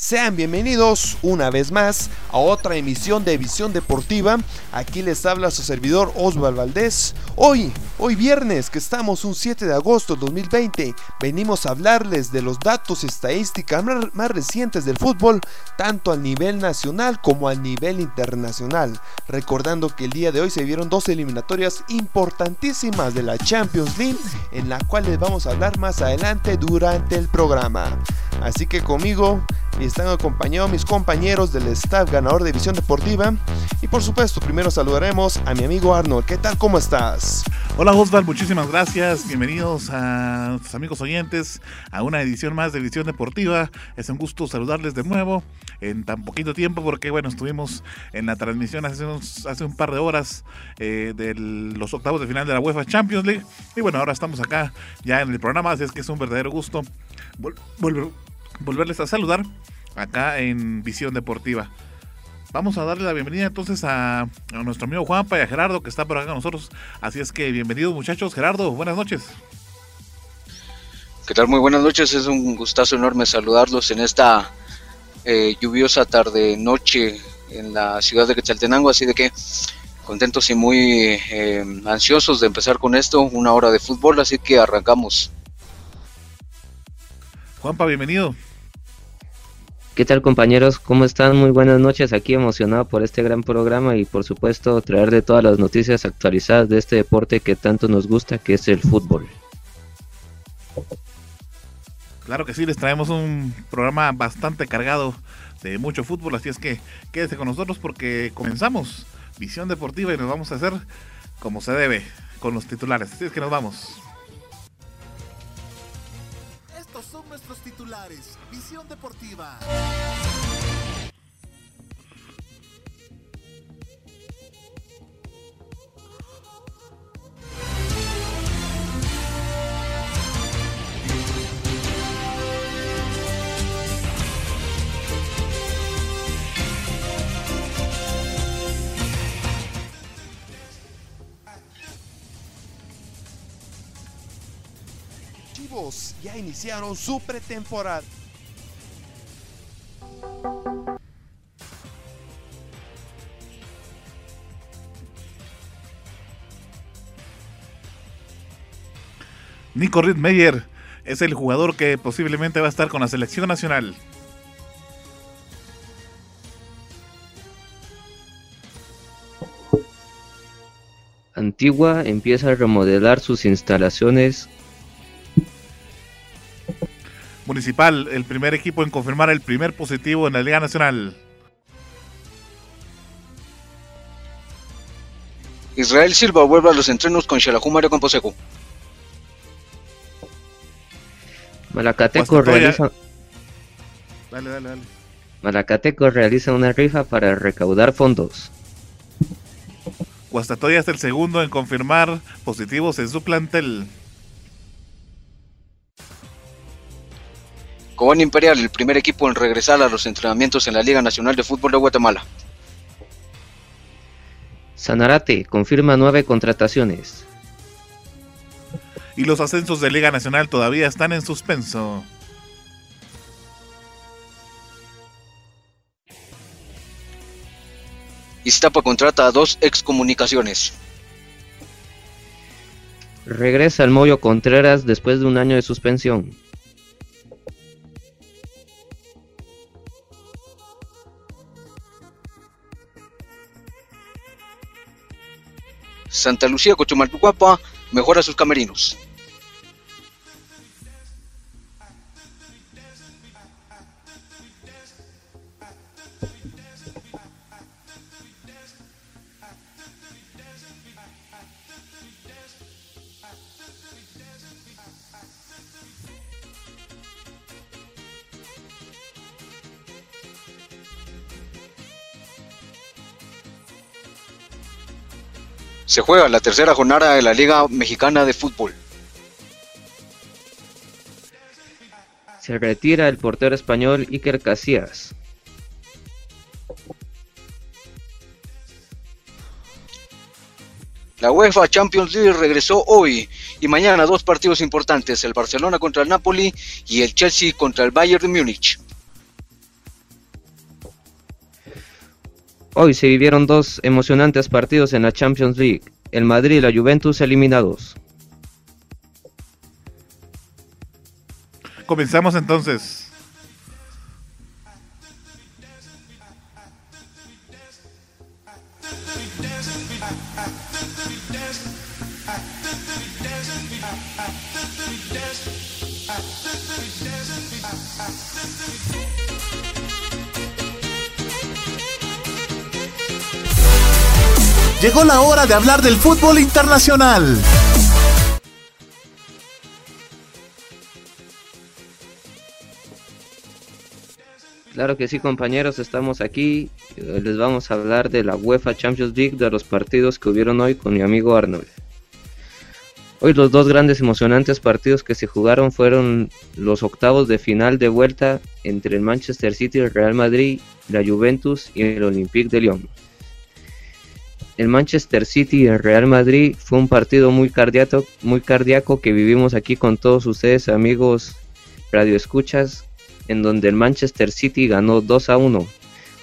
Sean bienvenidos una vez más a otra emisión de Visión Deportiva. Aquí les habla su servidor Osvaldo Valdés. Hoy, hoy viernes, que estamos un 7 de agosto de 2020, venimos a hablarles de los datos estadísticas más recientes del fútbol, tanto a nivel nacional como a nivel internacional. Recordando que el día de hoy se vieron dos eliminatorias importantísimas de la Champions League, en la cual les vamos a hablar más adelante durante el programa. Así que conmigo están acompañados mis compañeros del staff ganador de Visión Deportiva. Y por supuesto, primero saludaremos a mi amigo Arnold. ¿Qué tal? ¿Cómo estás? Hola Osval, muchísimas gracias. Bienvenidos a nuestros amigos oyentes a una edición más de Visión Deportiva. Es un gusto saludarles de nuevo en tan poquito tiempo porque bueno, estuvimos en la transmisión hace, hace un par de horas eh, de los octavos de final de la UEFA Champions League. Y bueno, ahora estamos acá ya en el programa, así es que es un verdadero gusto volver volverles a saludar acá en Visión Deportiva. Vamos a darle la bienvenida entonces a, nuestro amigo Juanpa y a Gerardo que está por acá con nosotros. Así es que bienvenidos muchachos. Gerardo, buenas noches. ¿Qué tal? Muy buenas noches. Es un gustazo enorme saludarlos en esta eh, lluviosa tarde-noche en la ciudad de Quetzaltenango. Así de que contentos y muy eh, ansiosos de empezar con esto. Una hora de fútbol, así que arrancamos. Juanpa, bienvenido. ¿Qué tal compañeros? ¿Cómo están? Muy buenas noches. Aquí emocionado por este gran programa y por supuesto traer de todas las noticias actualizadas de este deporte que tanto nos gusta, que es el fútbol. Claro que sí, les traemos un programa bastante cargado de mucho fútbol, así es que quédese con nosotros porque comenzamos Visión Deportiva y nos vamos a hacer como se debe con los titulares. Así es que nos vamos. Visión Deportiva. Ya iniciaron su pretemporada. Nico Rittmeyer es el jugador que posiblemente va a estar con la selección nacional. Antigua empieza a remodelar sus instalaciones Municipal, el primer equipo en confirmar el primer positivo en la Liga Nacional. Israel Silva vuelve a los entrenos con Xelajú Mario Camposeco. Malacateco realiza... Dale, dale, dale. Malacateco realiza una rifa para recaudar fondos. Guastatoya es el segundo en confirmar positivos en su plantel. Cobán Imperial, el primer equipo en regresar a los entrenamientos en la Liga Nacional de Fútbol de Guatemala. Sanarate confirma nueve contrataciones. Y los ascensos de Liga Nacional todavía están en suspenso. Iztapa contrata a dos excomunicaciones. Regresa al Moyo Contreras después de un año de suspensión. Santa Lucía Cochumaltucuapa mejora sus camerinos. Se juega la tercera jornada de la Liga Mexicana de Fútbol. Se retira el portero español Iker Casillas. La UEFA Champions League regresó hoy y mañana dos partidos importantes, el Barcelona contra el Napoli y el Chelsea contra el Bayern de Múnich. Hoy se vivieron dos emocionantes partidos en la Champions League, el Madrid y la Juventus eliminados. Comenzamos entonces. La hora de hablar del fútbol internacional. Claro que sí, compañeros, estamos aquí. Eh, Les vamos a hablar de la UEFA Champions League, de los partidos que hubieron hoy con mi amigo Arnold. Hoy los dos grandes emocionantes partidos que se jugaron fueron los octavos de final de vuelta entre el Manchester City, el Real Madrid, la Juventus y el Olympique de Lyon. El Manchester City y el Real Madrid fue un partido muy cardíaco, muy cardíaco que vivimos aquí con todos ustedes, amigos radioescuchas, en donde el Manchester City ganó 2 a 1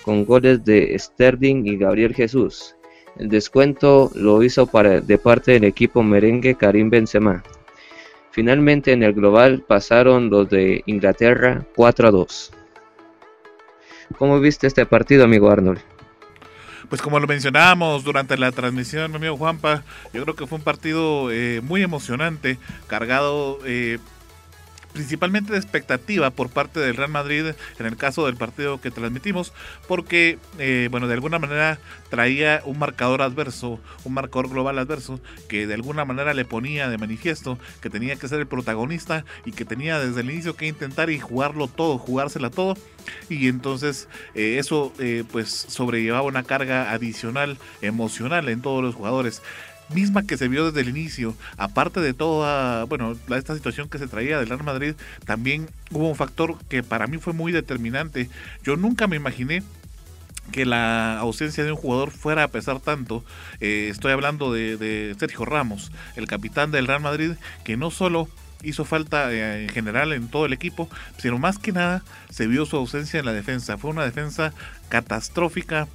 con goles de Sterling y Gabriel Jesús. El descuento lo hizo de parte del equipo merengue Karim Benzema. Finalmente en el global pasaron los de Inglaterra 4 a 2. ¿Cómo viste este partido, amigo Arnold? Pues como lo mencionábamos durante la transmisión, mi amigo Juanpa, yo creo que fue un partido eh, muy emocionante, cargado eh, principalmente de expectativa por parte del Real Madrid en el caso del partido que transmitimos, porque, eh, bueno, de alguna manera traía un marcador adverso, un marcador global adverso, que de alguna manera le ponía de manifiesto que tenía que ser el protagonista y que tenía desde el inicio que intentar y jugarlo todo, jugársela todo. Y entonces eh, eso eh, pues sobrellevaba una carga adicional emocional en todos los jugadores misma que se vio desde el inicio, aparte de toda, bueno, esta situación que se traía del Real Madrid, también hubo un factor que para mí fue muy determinante. Yo nunca me imaginé que la ausencia de un jugador fuera a pesar tanto. Eh, estoy hablando de, Sergio Ramos, el capitán del Real Madrid, que no solo hizo falta eh, en general en todo el equipo, sino más que nada se vio su ausencia en la defensa. Fue una defensa catastrófica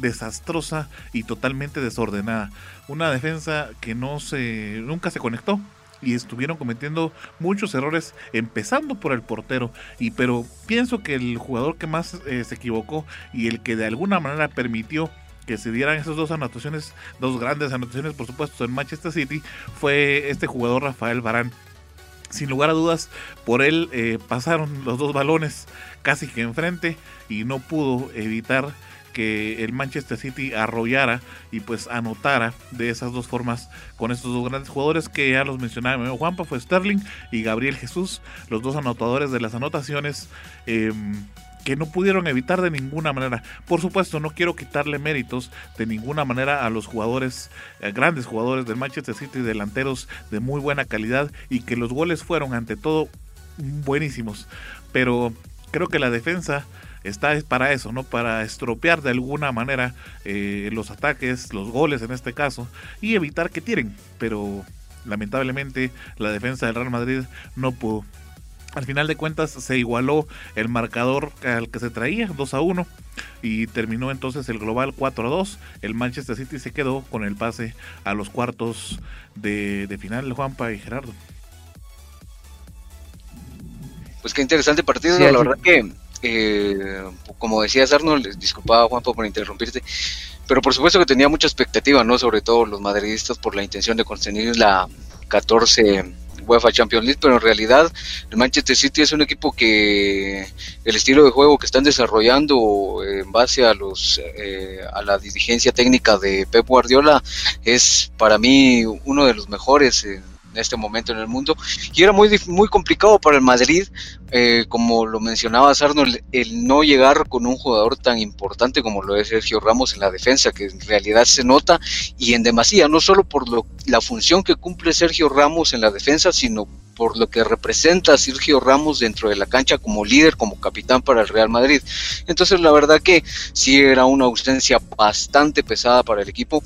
desastrosa y totalmente desordenada. Una defensa que no se nunca se conectó y estuvieron cometiendo muchos errores empezando por el portero y pero pienso que el jugador que más eh, se equivocó y el que de alguna manera permitió que se dieran esas dos anotaciones, dos grandes anotaciones por supuesto en Manchester City fue este jugador Rafael Barán sin lugar a dudas, por él eh, pasaron los dos balones casi que enfrente y no pudo evitar que el Manchester City arrollara y pues anotara de esas dos formas con estos dos grandes jugadores que ya los mencionaba Juanpa, fue Sterling y Gabriel Jesús, los dos anotadores de las anotaciones. Eh, que no pudieron evitar de ninguna manera. Por supuesto, no quiero quitarle méritos de ninguna manera a los jugadores, eh, grandes jugadores del Manchester City, delanteros de muy buena calidad y que los goles fueron ante todo buenísimos. Pero creo que la defensa está para eso, ¿no? Para estropear de alguna manera eh, los ataques, los goles en este caso, y evitar que tiren. Pero lamentablemente la defensa del Real Madrid no pudo. Al final de cuentas se igualó el marcador al que se traía, 2 a 1, y terminó entonces el global 4 a 2. El Manchester City se quedó con el pase a los cuartos de, de final, Juanpa y Gerardo. Pues qué interesante partido, sí, la verdad que eh, como decías Arnold, disculpaba Juanpa por interrumpirte, pero por supuesto que tenía mucha expectativa, ¿no? Sobre todo los madridistas por la intención de conseguir la 14 UEFA Champions League, pero en realidad el Manchester City es un equipo que el estilo de juego que están desarrollando en base a los eh, a la dirigencia técnica de Pep Guardiola es para mí uno de los mejores en, este momento en el mundo. Y era muy, muy complicado para el Madrid, eh, como lo mencionaba Arnold, el no llegar con un jugador tan importante como lo es Sergio Ramos en la defensa, que en realidad se nota y en demasía, no solo por lo, la función que cumple Sergio Ramos en la defensa, sino por lo que representa Sergio Ramos dentro de la cancha como líder, como capitán para el Real Madrid. Entonces la verdad que sí era una ausencia bastante pesada para el equipo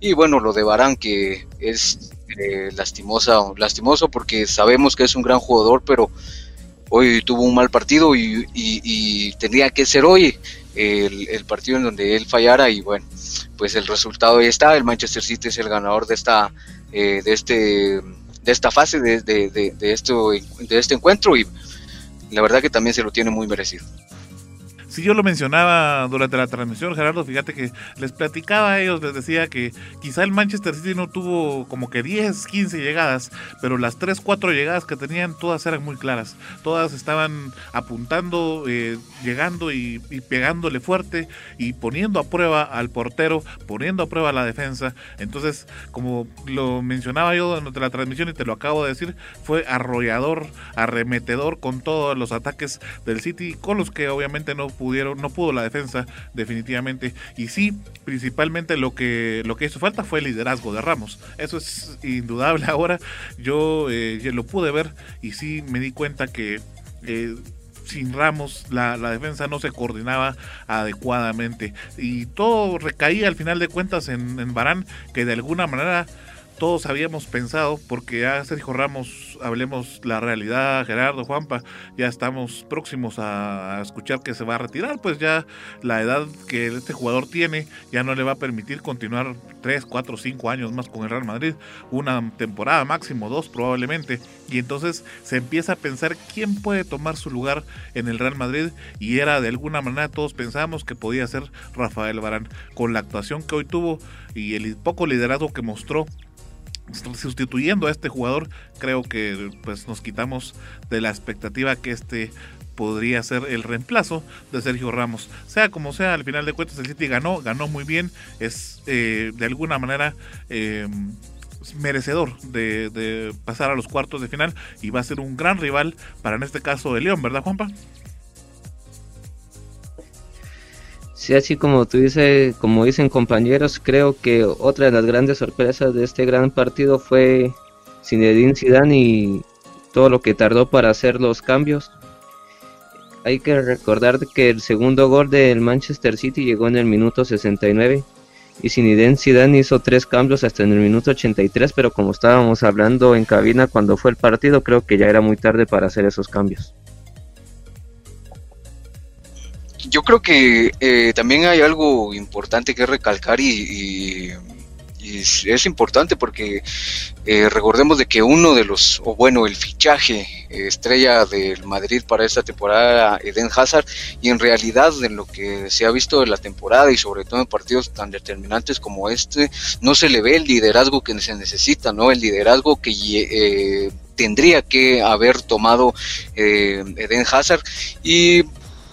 y bueno, lo de Barán que es eh, lastimosa, lastimoso porque sabemos que es un gran jugador, pero hoy tuvo un mal partido y, tendría que ser hoy el, partido en donde él fallara y bueno, pues el resultado ahí está, el Manchester City es el ganador de esta, eh, de este de esta fase de, de, de, esto, de este encuentro y la verdad que también se lo tiene muy merecido. Si yo lo mencionaba durante la transmisión, Gerardo, fíjate que les platicaba a ellos, les decía que quizá el Manchester City no tuvo como que 10, 15 llegadas, pero las 3, 4 llegadas que tenían todas eran muy claras. Todas estaban apuntando, eh, llegando y, pegándole fuerte y poniendo a prueba al portero, poniendo a prueba la defensa. Entonces, como lo mencionaba yo durante la transmisión y te lo acabo de decir, fue arrollador, arremetedor con todos los ataques del City, con los que obviamente no no pudo la defensa definitivamente. Y sí, principalmente lo que, lo que hizo falta fue el liderazgo de Ramos. Eso es indudable ahora. Yo eh, lo pude ver y sí me di cuenta que... Eh, sin Ramos la, defensa no se coordinaba adecuadamente y todo recaía al final de cuentas en, en Barán que de alguna manera todos habíamos pensado, porque ya Sergio Ramos, hablemos la realidad, Gerardo, Juanpa, ya estamos próximos a, escuchar que se va a retirar, pues ya la edad que este jugador tiene ya no le va a permitir continuar 3, 4, 5 años más con el Real Madrid, una temporada máximo, dos probablemente, y entonces se empieza a pensar quién puede tomar su lugar en el Real Madrid, y era de alguna manera todos pensábamos que podía ser Rafael Barán, con la actuación que hoy tuvo y el poco liderazgo que mostró sustituyendo a este jugador, creo que pues nos quitamos de la expectativa que este podría ser el reemplazo de Sergio Ramos. Sea como sea, al final de cuentas el City ganó, ganó muy bien, es eh, de alguna manera eh, merecedor de, de, pasar a los cuartos de final y va a ser un gran rival para en este caso el León, ¿verdad Juanpa? Sí, así como tú dices, como dicen compañeros, creo que otra de las grandes sorpresas de este gran partido fue Zinedine Zidane y todo lo que tardó para hacer los cambios. Hay que recordar que el segundo gol del Manchester City llegó en el minuto 69 y Zinedine Zidane hizo tres cambios hasta en el minuto 83, pero como estábamos hablando en cabina cuando fue el partido, creo que ya era muy tarde para hacer esos cambios yo creo que eh, también hay algo importante que recalcar y, es importante porque eh, recordemos de que uno de los, o bueno, el fichaje estrella del Madrid para esta temporada, Eden Hazard, y en realidad en lo que se ha visto de la temporada y sobre todo en partidos tan determinantes como este, no se le ve el liderazgo que se necesita, ¿no? El liderazgo que eh, tendría que haber tomado Eden Hazard y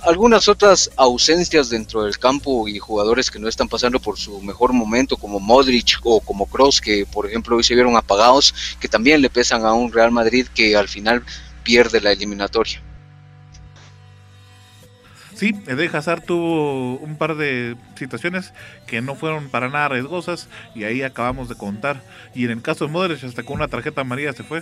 algunas otras ausencias dentro del campo y jugadores que no están pasando por su mejor momento, como Modric o como Cross, que por ejemplo hoy se vieron apagados, que también le pesan a un Real Madrid que al final pierde la eliminatoria. Sí, Eden Hazard tuvo un par de situaciones que no fueron para nada riesgosas y ahí acabamos de contar. Y en el caso de Modric, hasta con una tarjeta amarilla se fue.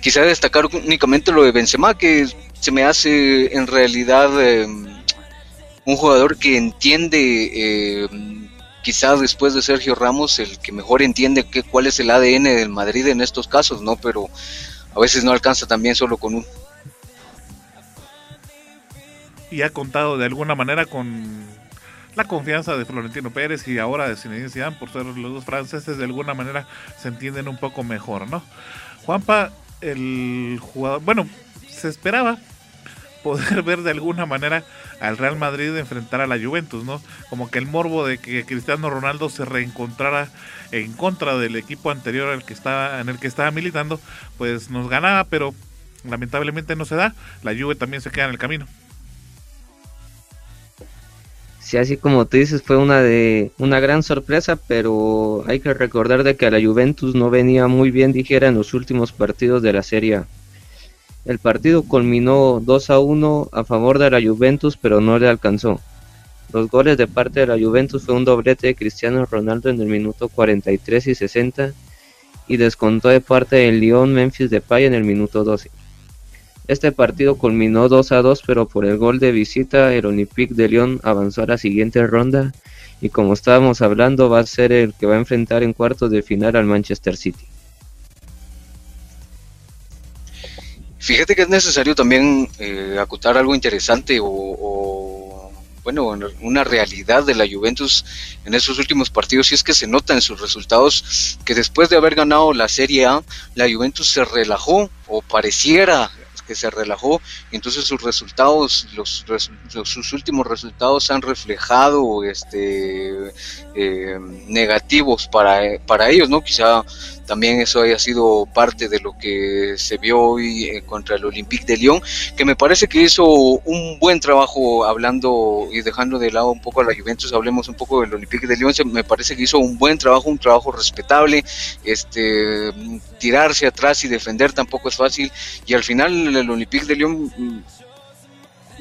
Quizá destacar únicamente lo de Benzema, que se me hace en realidad em, un jugador que entiende, em, quizás después de Sergio Ramos, el que mejor entiende que, cuál es el ADN del Madrid en estos casos, ¿no? Pero a veces no alcanza también solo con un. Y ha contado de alguna manera con la confianza de Florentino Pérez y ahora de Zinedine Zidane por ser los dos franceses de alguna manera se entienden un poco mejor, ¿no? Juanpa, el jugador, bueno, se esperaba poder ver de alguna manera al Real Madrid enfrentar a la Juventus, ¿no? Como que el morbo de que Cristiano Ronaldo se reencontrara en contra del equipo anterior al que estaba, en el que estaba militando, pues nos ganaba, pero lamentablemente no se da. La Juve también se queda en el camino. Sí, así como tú dices, fue una de una gran sorpresa, pero hay que recordar de que a la Juventus no venía muy bien, dijera, en los últimos partidos de la Serie El partido culminó 2 a 1 a favor de la Juventus, pero no le alcanzó. Los goles de parte de la Juventus fue un doblete de Cristiano Ronaldo en el minuto 43 y 60 y descontó de parte del Lyon Memphis Depay en el minuto 12. Este partido culminó 2 a 2, pero por el gol de visita, el Olympique de Lyon avanzó a la siguiente ronda y como estábamos hablando, va a ser el que va a enfrentar en cuartos de final al Manchester City. Fíjate que es necesario también eh, acotar algo interesante o, bueno, una realidad de la Juventus en esos últimos partidos y es que se nota en sus resultados que después de haber ganado la Serie A, la Juventus se relajó o pareciera que se relajó y entonces sus resultados, los, sus últimos resultados han reflejado este eh, negativos para, para ellos, ¿no? Quizá también eso haya sido parte de lo que se vio hoy eh, contra el Olympique de Lyon, que me parece que hizo un buen trabajo hablando y dejando de lado un poco a la Juventus, hablemos un poco del Olympique de Lyon, me parece que hizo un buen trabajo, un trabajo respetable, este tirarse atrás y defender tampoco es fácil. Y al final el Olympique de Lyon mm,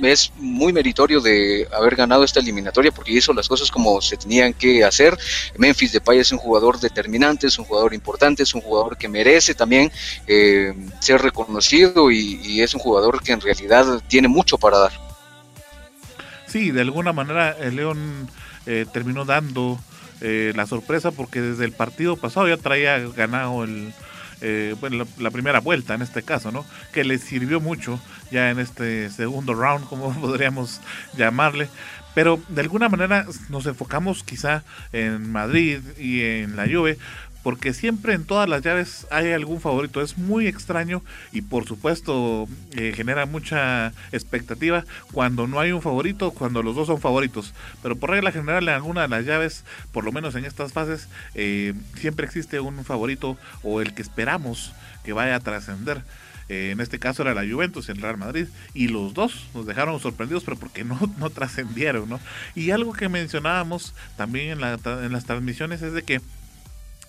es muy meritorio de haber ganado esta eliminatoria porque hizo las cosas como se tenían que hacer. Memphis Depay es un jugador determinante, es un jugador importante, es un jugador que merece también eh, ser reconocido y, es un jugador que en realidad tiene mucho para dar. Sí, de alguna manera el León eh, terminó dando eh, la sorpresa porque desde el partido pasado ya traía ganado el, eh, bueno, la, primera vuelta en este caso, ¿no? Que le sirvió mucho ya en este segundo round, como podríamos llamarle. Pero de alguna manera nos enfocamos quizá en Madrid y en la Juve porque siempre en todas las llaves hay algún favorito. Es muy extraño y por supuesto eh, genera mucha expectativa cuando no hay un favorito, cuando los dos son favoritos. Pero por regla general en alguna de las llaves, por lo menos en estas fases, eh, siempre existe un favorito o el que esperamos que vaya a trascender. Eh, en este caso era la Juventus y el Real Madrid. Y los dos nos dejaron sorprendidos, pero porque no, no trascendieron, ¿no? Y algo que mencionábamos también en, la, en las transmisiones es de que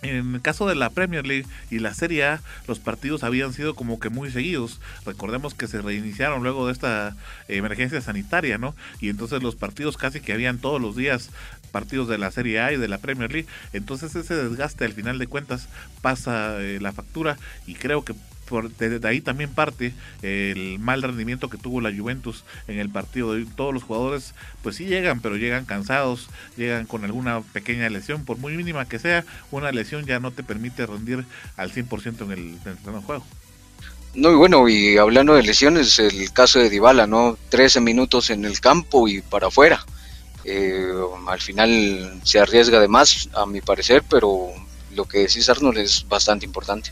en el caso de la Premier League y la Serie A, los partidos habían sido como que muy seguidos. Recordemos que se reiniciaron luego de esta emergencia sanitaria, ¿no? Y entonces los partidos casi que habían todos los días partidos de la Serie A y de la Premier League. Entonces ese desgaste al final de cuentas pasa eh, la factura y creo que por, de, ahí también parte el mal rendimiento que tuvo la Juventus en el partido. De todos los jugadores, pues sí llegan, pero llegan cansados, llegan con alguna pequeña lesión, por muy mínima que sea, una lesión ya no te permite rendir al 100% en el, en el juego. No, y bueno, y hablando de lesiones, el caso de Dybala, ¿no? 13 minutos en el campo y para afuera. Eh, al final se arriesga de más, a mi parecer, pero lo que decís Arnold es bastante importante.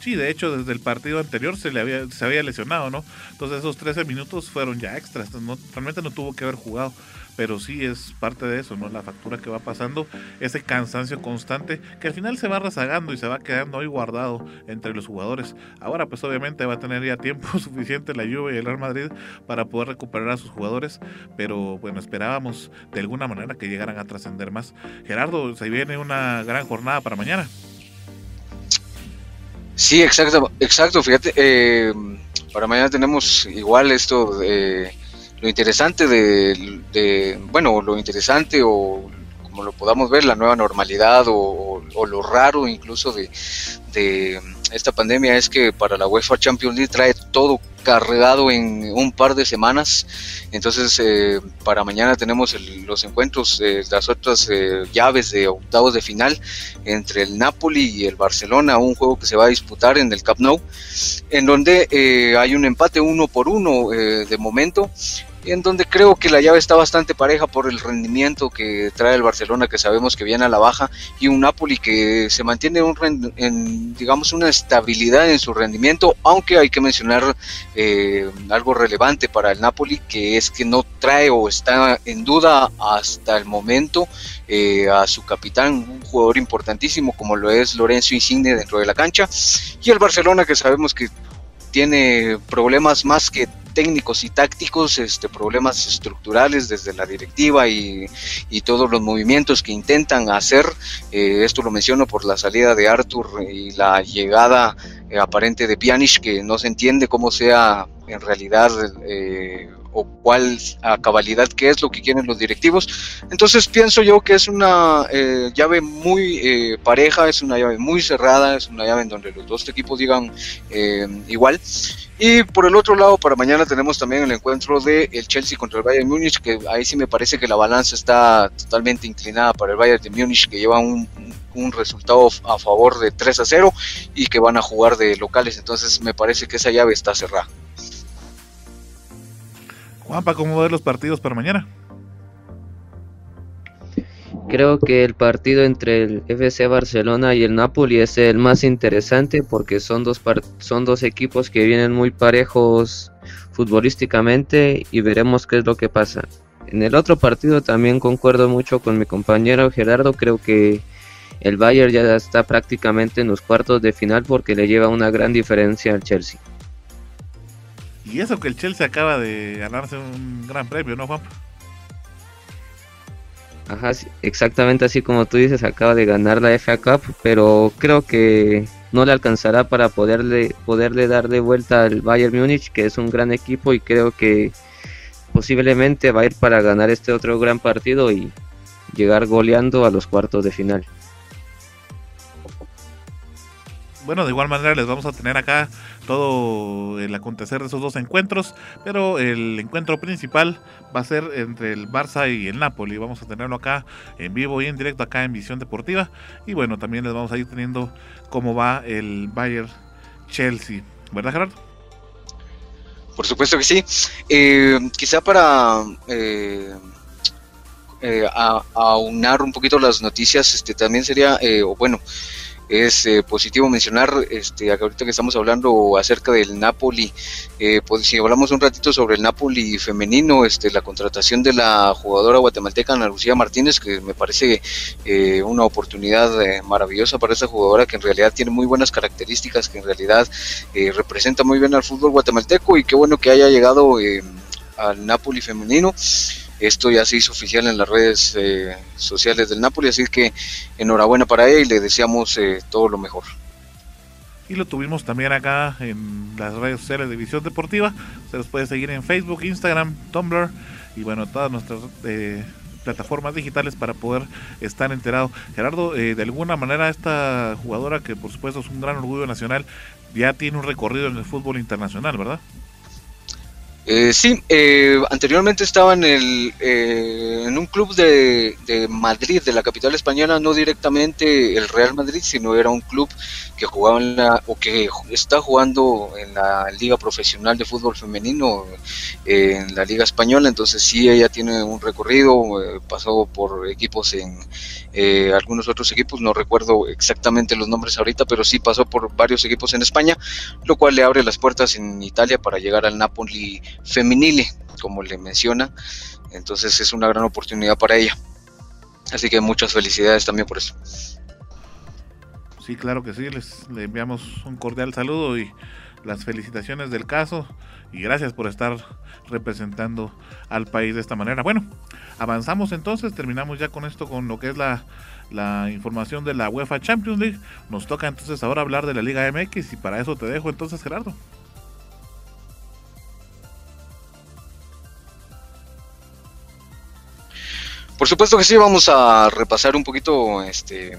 Sí, de hecho, desde el partido anterior se le había, se había lesionado, ¿no? Entonces esos 13 minutos fueron ya extras, no, realmente no tuvo que haber jugado, pero sí es parte de eso, ¿no? La factura que va pasando, ese cansancio constante que al final se va rezagando y se va quedando ahí guardado entre los jugadores. Ahora pues obviamente va a tener ya tiempo suficiente la Juve y el Real Madrid para poder recuperar a sus jugadores, pero bueno, esperábamos de alguna manera que llegaran a trascender más. Gerardo, se viene una gran jornada para mañana. Sí, exacto, exacto. Fíjate, eh, para mañana tenemos igual esto de lo interesante de, bueno, lo interesante o como lo podamos ver, la nueva normalidad o, lo raro incluso de, de, esta pandemia es que para la UEFA Champions League trae todo cargado en un par de semanas. Entonces, eh, para mañana tenemos los encuentros, eh, las otras eh, llaves de octavos de final entre el Napoli y el Barcelona, un juego que se va a disputar en el Camp Nou, en donde hay un empate uno por uno de momento en donde creo que la llave está bastante pareja por el rendimiento que trae el Barcelona, que sabemos que viene a la baja, y un Napoli que se mantiene un, en, digamos, una estabilidad en su rendimiento, aunque hay que mencionar eh, algo relevante para el Napoli, que es que no trae o está en duda hasta el momento eh, a su capitán, un jugador importantísimo como lo es Lorenzo Insigne dentro de la cancha, y el Barcelona que sabemos que tiene problemas más que técnicos y tácticos, este, problemas estructurales desde la directiva y, y todos los movimientos que intentan hacer. Eh, esto lo menciono por la salida de Arthur y la llegada eh, aparente de Pjanic, que no se entiende cómo sea en realidad eh, o cuál cabalidad qué es lo que quieren los directivos. Entonces pienso yo que es una eh, llave muy eh, pareja, es una llave muy cerrada, es una llave en donde los dos equipos digan eh, igual. Y por el otro lado, para mañana tenemos también el encuentro de el Chelsea contra el Bayern Múnich, que ahí sí me parece que la balanza está totalmente inclinada para el Bayern de Múnich, que lleva un, un resultado a favor de 3 a 0 y que van a jugar de locales. Entonces me parece que esa llave está cerrada. Juanpa, ¿cómo ver los partidos para mañana? Creo que el partido entre el FC Barcelona y el Napoli es el más interesante porque son dos, son dos equipos que vienen muy parejos futbolísticamente y veremos qué es lo que pasa. En el otro partido también concuerdo mucho con mi compañero Gerardo, creo que el Bayern ya está prácticamente en los cuartos de final porque le lleva una gran diferencia al Chelsea. Y eso que el Chelsea acaba de ganarse un gran premio, ¿no, Juan? Ajá, exactamente así como tú dices, acaba de ganar la FA Cup, pero creo que no le alcanzará para poderle, poderle dar de vuelta al Bayern Múnich, que es un gran equipo y creo que posiblemente va a ir para ganar este otro gran partido y llegar goleando a los cuartos de final. Bueno, de igual manera les vamos a tener acá todo el acontecer de esos dos encuentros, pero el encuentro principal va a ser entre el Barça y el Napoli. Vamos a tenerlo acá en vivo y en directo acá en Visión Deportiva. Y bueno, también les vamos a ir teniendo cómo va el Bayern Chelsea. ¿Verdad, Gerardo? Por supuesto que sí. Eh, quizá para eh, eh, aunar un poquito las noticias, este también sería, eh, o bueno, es eh, positivo mencionar, este, ahorita que estamos hablando acerca del Napoli, eh, pues si hablamos un ratito sobre el Napoli femenino, este, la contratación de la jugadora guatemalteca Ana Lucía Martínez, que me parece eh, una oportunidad eh, maravillosa para esta jugadora que en realidad tiene muy buenas características, que en realidad eh, representa muy bien al fútbol guatemalteco y qué bueno que haya llegado al Napoli femenino. Esto ya se hizo oficial en las redes eh, sociales del Napoli, así que enhorabuena para ella y le deseamos eh, todo lo mejor. Y lo tuvimos también acá en las redes sociales de Visión Deportiva. Se los puede seguir en Facebook, Instagram, Tumblr y bueno, todas nuestras eh, plataformas digitales para poder estar enterado. Gerardo, eh, de alguna manera esta jugadora que por supuesto es un gran orgullo nacional, ya tiene un recorrido en el fútbol internacional, ¿verdad? Eh, sí, eh, anteriormente estaba en, el, eh, en un club de, de, Madrid, de la capital española, no directamente el Real Madrid, sino era un club que jugaba en la, o que está jugando en la Liga Profesional de Fútbol Femenino, en la Liga Española, entonces sí, ella tiene un recorrido, pasó por equipos en algunos otros equipos, no recuerdo exactamente los nombres ahorita, pero sí pasó por varios equipos en España, lo cual le abre las puertas en Italia para llegar al Napoli femenile, como le menciona. Entonces es una gran oportunidad para ella. Así que muchas felicidades también por eso. Sí, claro que sí, les le enviamos un cordial saludo y las felicitaciones del caso y gracias por estar representando al país de esta manera. Bueno, avanzamos entonces, terminamos ya con esto, con lo que es la, la información de la UEFA Champions League. Nos toca entonces ahora hablar de la Liga MX y para eso te dejo entonces Gerardo. Por supuesto que sí, vamos a repasar un poquito este,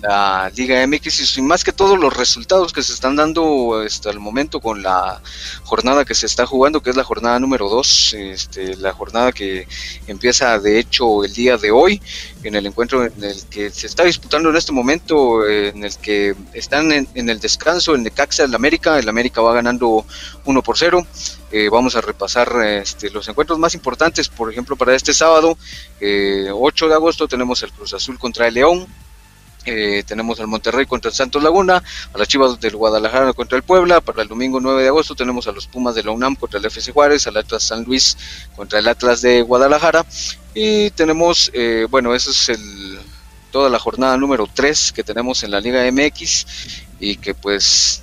la Liga MX y más que todo los resultados que se están dando hasta el momento con la jornada que se está jugando, que es la jornada número 2, este, la jornada que empieza de hecho el día de hoy, en el encuentro en el que se está disputando en este momento, en el que están en, el descanso el Necaxa, el América, el América va ganando 1 por 0. Eh, vamos a repasar este, los encuentros más importantes, por ejemplo, para este sábado, eh, 8 de agosto, tenemos el Cruz Azul contra el León, eh, tenemos al Monterrey contra el Santos Laguna, a las Chivas del Guadalajara contra el Puebla, para el domingo 9 de agosto tenemos a los Pumas de la UNAM contra el FC Juárez, al Atlas San Luis contra el Atlas de Guadalajara, y tenemos, eh, bueno, eso es el, toda la jornada número 3 que tenemos en la Liga MX, y que pues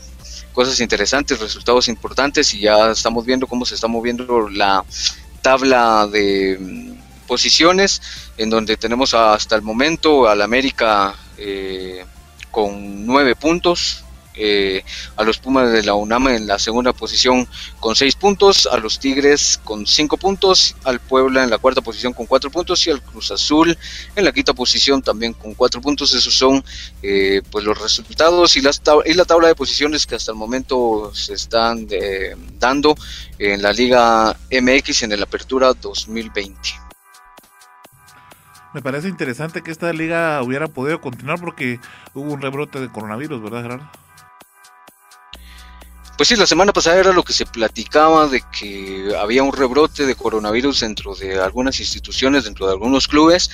cosas interesantes, resultados importantes y ya estamos viendo cómo se está moviendo la tabla de mm, posiciones en donde tenemos hasta el momento al América eh, con nueve puntos, eh, a los Pumas de la UNAM en la segunda posición con 6 puntos, a los Tigres con 5 puntos, al Puebla en la cuarta posición con 4 puntos y al Cruz Azul en la quinta posición también con 4 puntos. Esos son eh, pues los resultados y, las y la tabla de posiciones que hasta el momento se están eh, dando en la Liga MX en el Apertura 2020. Me parece interesante que esta liga hubiera podido continuar porque hubo un rebrote de coronavirus, ¿verdad, Gerardo? Pues sí, la semana pasada era lo que se platicaba de que había un rebrote de coronavirus dentro de algunas instituciones, dentro de algunos clubes,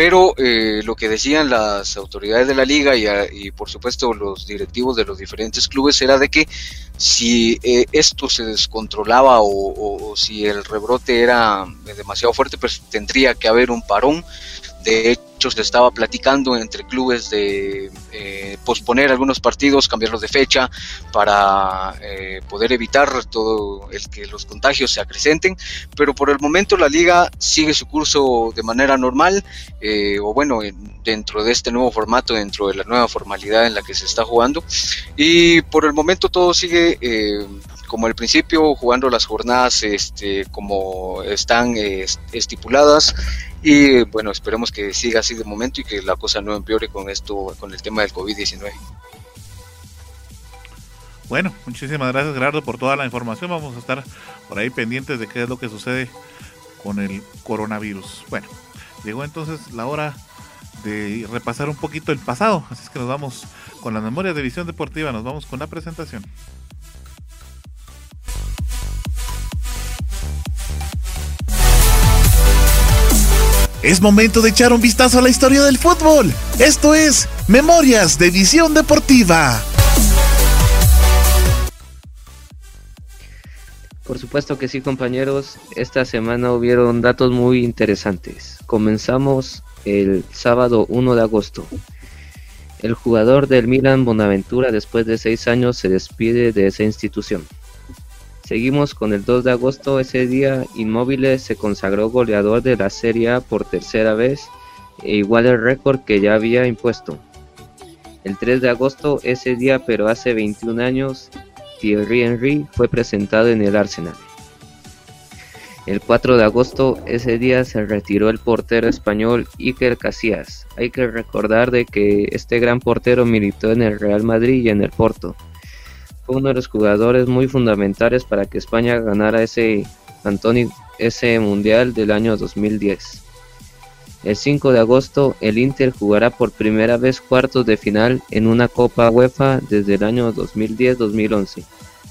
pero eh, lo que decían las autoridades de la liga y, por supuesto los directivos de los diferentes clubes era de que si eh, esto se descontrolaba o, si el rebrote era demasiado fuerte, pues tendría que haber un parón. De hecho, se estaba platicando entre clubes de eh, posponer algunos partidos, cambiarlos de fecha para eh, poder evitar todo el que los contagios se acrecenten. Pero por el momento la liga sigue su curso de manera normal, eh, o bueno, dentro de este nuevo formato, dentro de la nueva formalidad en la que se está jugando. Y por el momento todo sigue como al principio, jugando las jornadas este, como están estipuladas. Y bueno, esperemos que siga así de momento y que la cosa no empeore con esto, con el tema del COVID-19. Bueno, muchísimas gracias Gerardo por toda la información. Vamos a estar por ahí pendientes de qué es lo que sucede con el coronavirus. Bueno, llegó entonces la hora de repasar un poquito el pasado. Así es que nos vamos con las memorias de visión deportiva, nos vamos con la presentación. Es momento de echar un vistazo a la historia del fútbol. Esto es Memorias de Visión Deportiva. Por supuesto que sí, compañeros. Esta semana hubieron datos muy interesantes. Comenzamos el sábado 1 de agosto. El jugador del Milan Bonaventura después de seis años se despide de esa institución. Seguimos con el 2 de agosto, ese día Inmóvil se consagró goleador de la Serie A por tercera vez, e igual el récord que ya había impuesto. El 3 de agosto, ese día pero hace 21 años, Thierry Henry fue presentado en el Arsenal. El 4 de agosto, ese día se retiró el portero español Iker Casillas. Hay que recordar de que este gran portero militó en el Real Madrid y en el Porto uno de los jugadores muy fundamentales para que España ganara ese, ese mundial del año 2010. El 5 de agosto, el Inter jugará por primera vez cuartos de final en una Copa UEFA desde el año 2010-2011.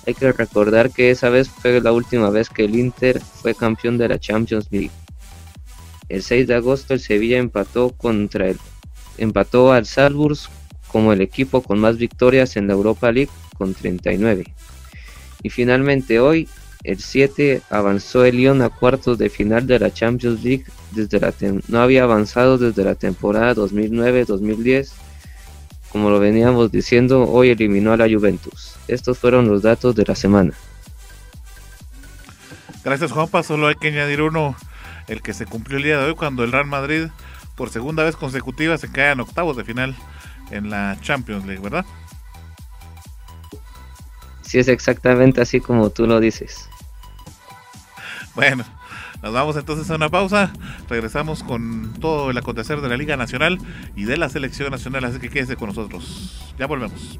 Hay que recordar que esa vez fue la última vez que el Inter fue campeón de la Champions League. El 6 de agosto, el Sevilla empató contra el empató al Salzburg como el equipo con más victorias en la Europa League con 39. Y finalmente hoy, el 7 avanzó el Lyon a cuartos de final de la Champions League. Desde la no había avanzado desde la temporada 2009-2010. Como lo veníamos diciendo, hoy eliminó a la Juventus. Estos fueron los datos de la semana. Gracias Juanpa, solo hay que añadir uno, el que se cumplió el día de hoy cuando el Real Madrid por segunda vez consecutiva se cae en octavos de final en la Champions League, ¿verdad? Si es exactamente así como tú lo dices. Bueno, nos vamos entonces a una pausa. Regresamos con todo el acontecer de la Liga Nacional y de la Selección Nacional, así que quédese con nosotros. Ya volvemos.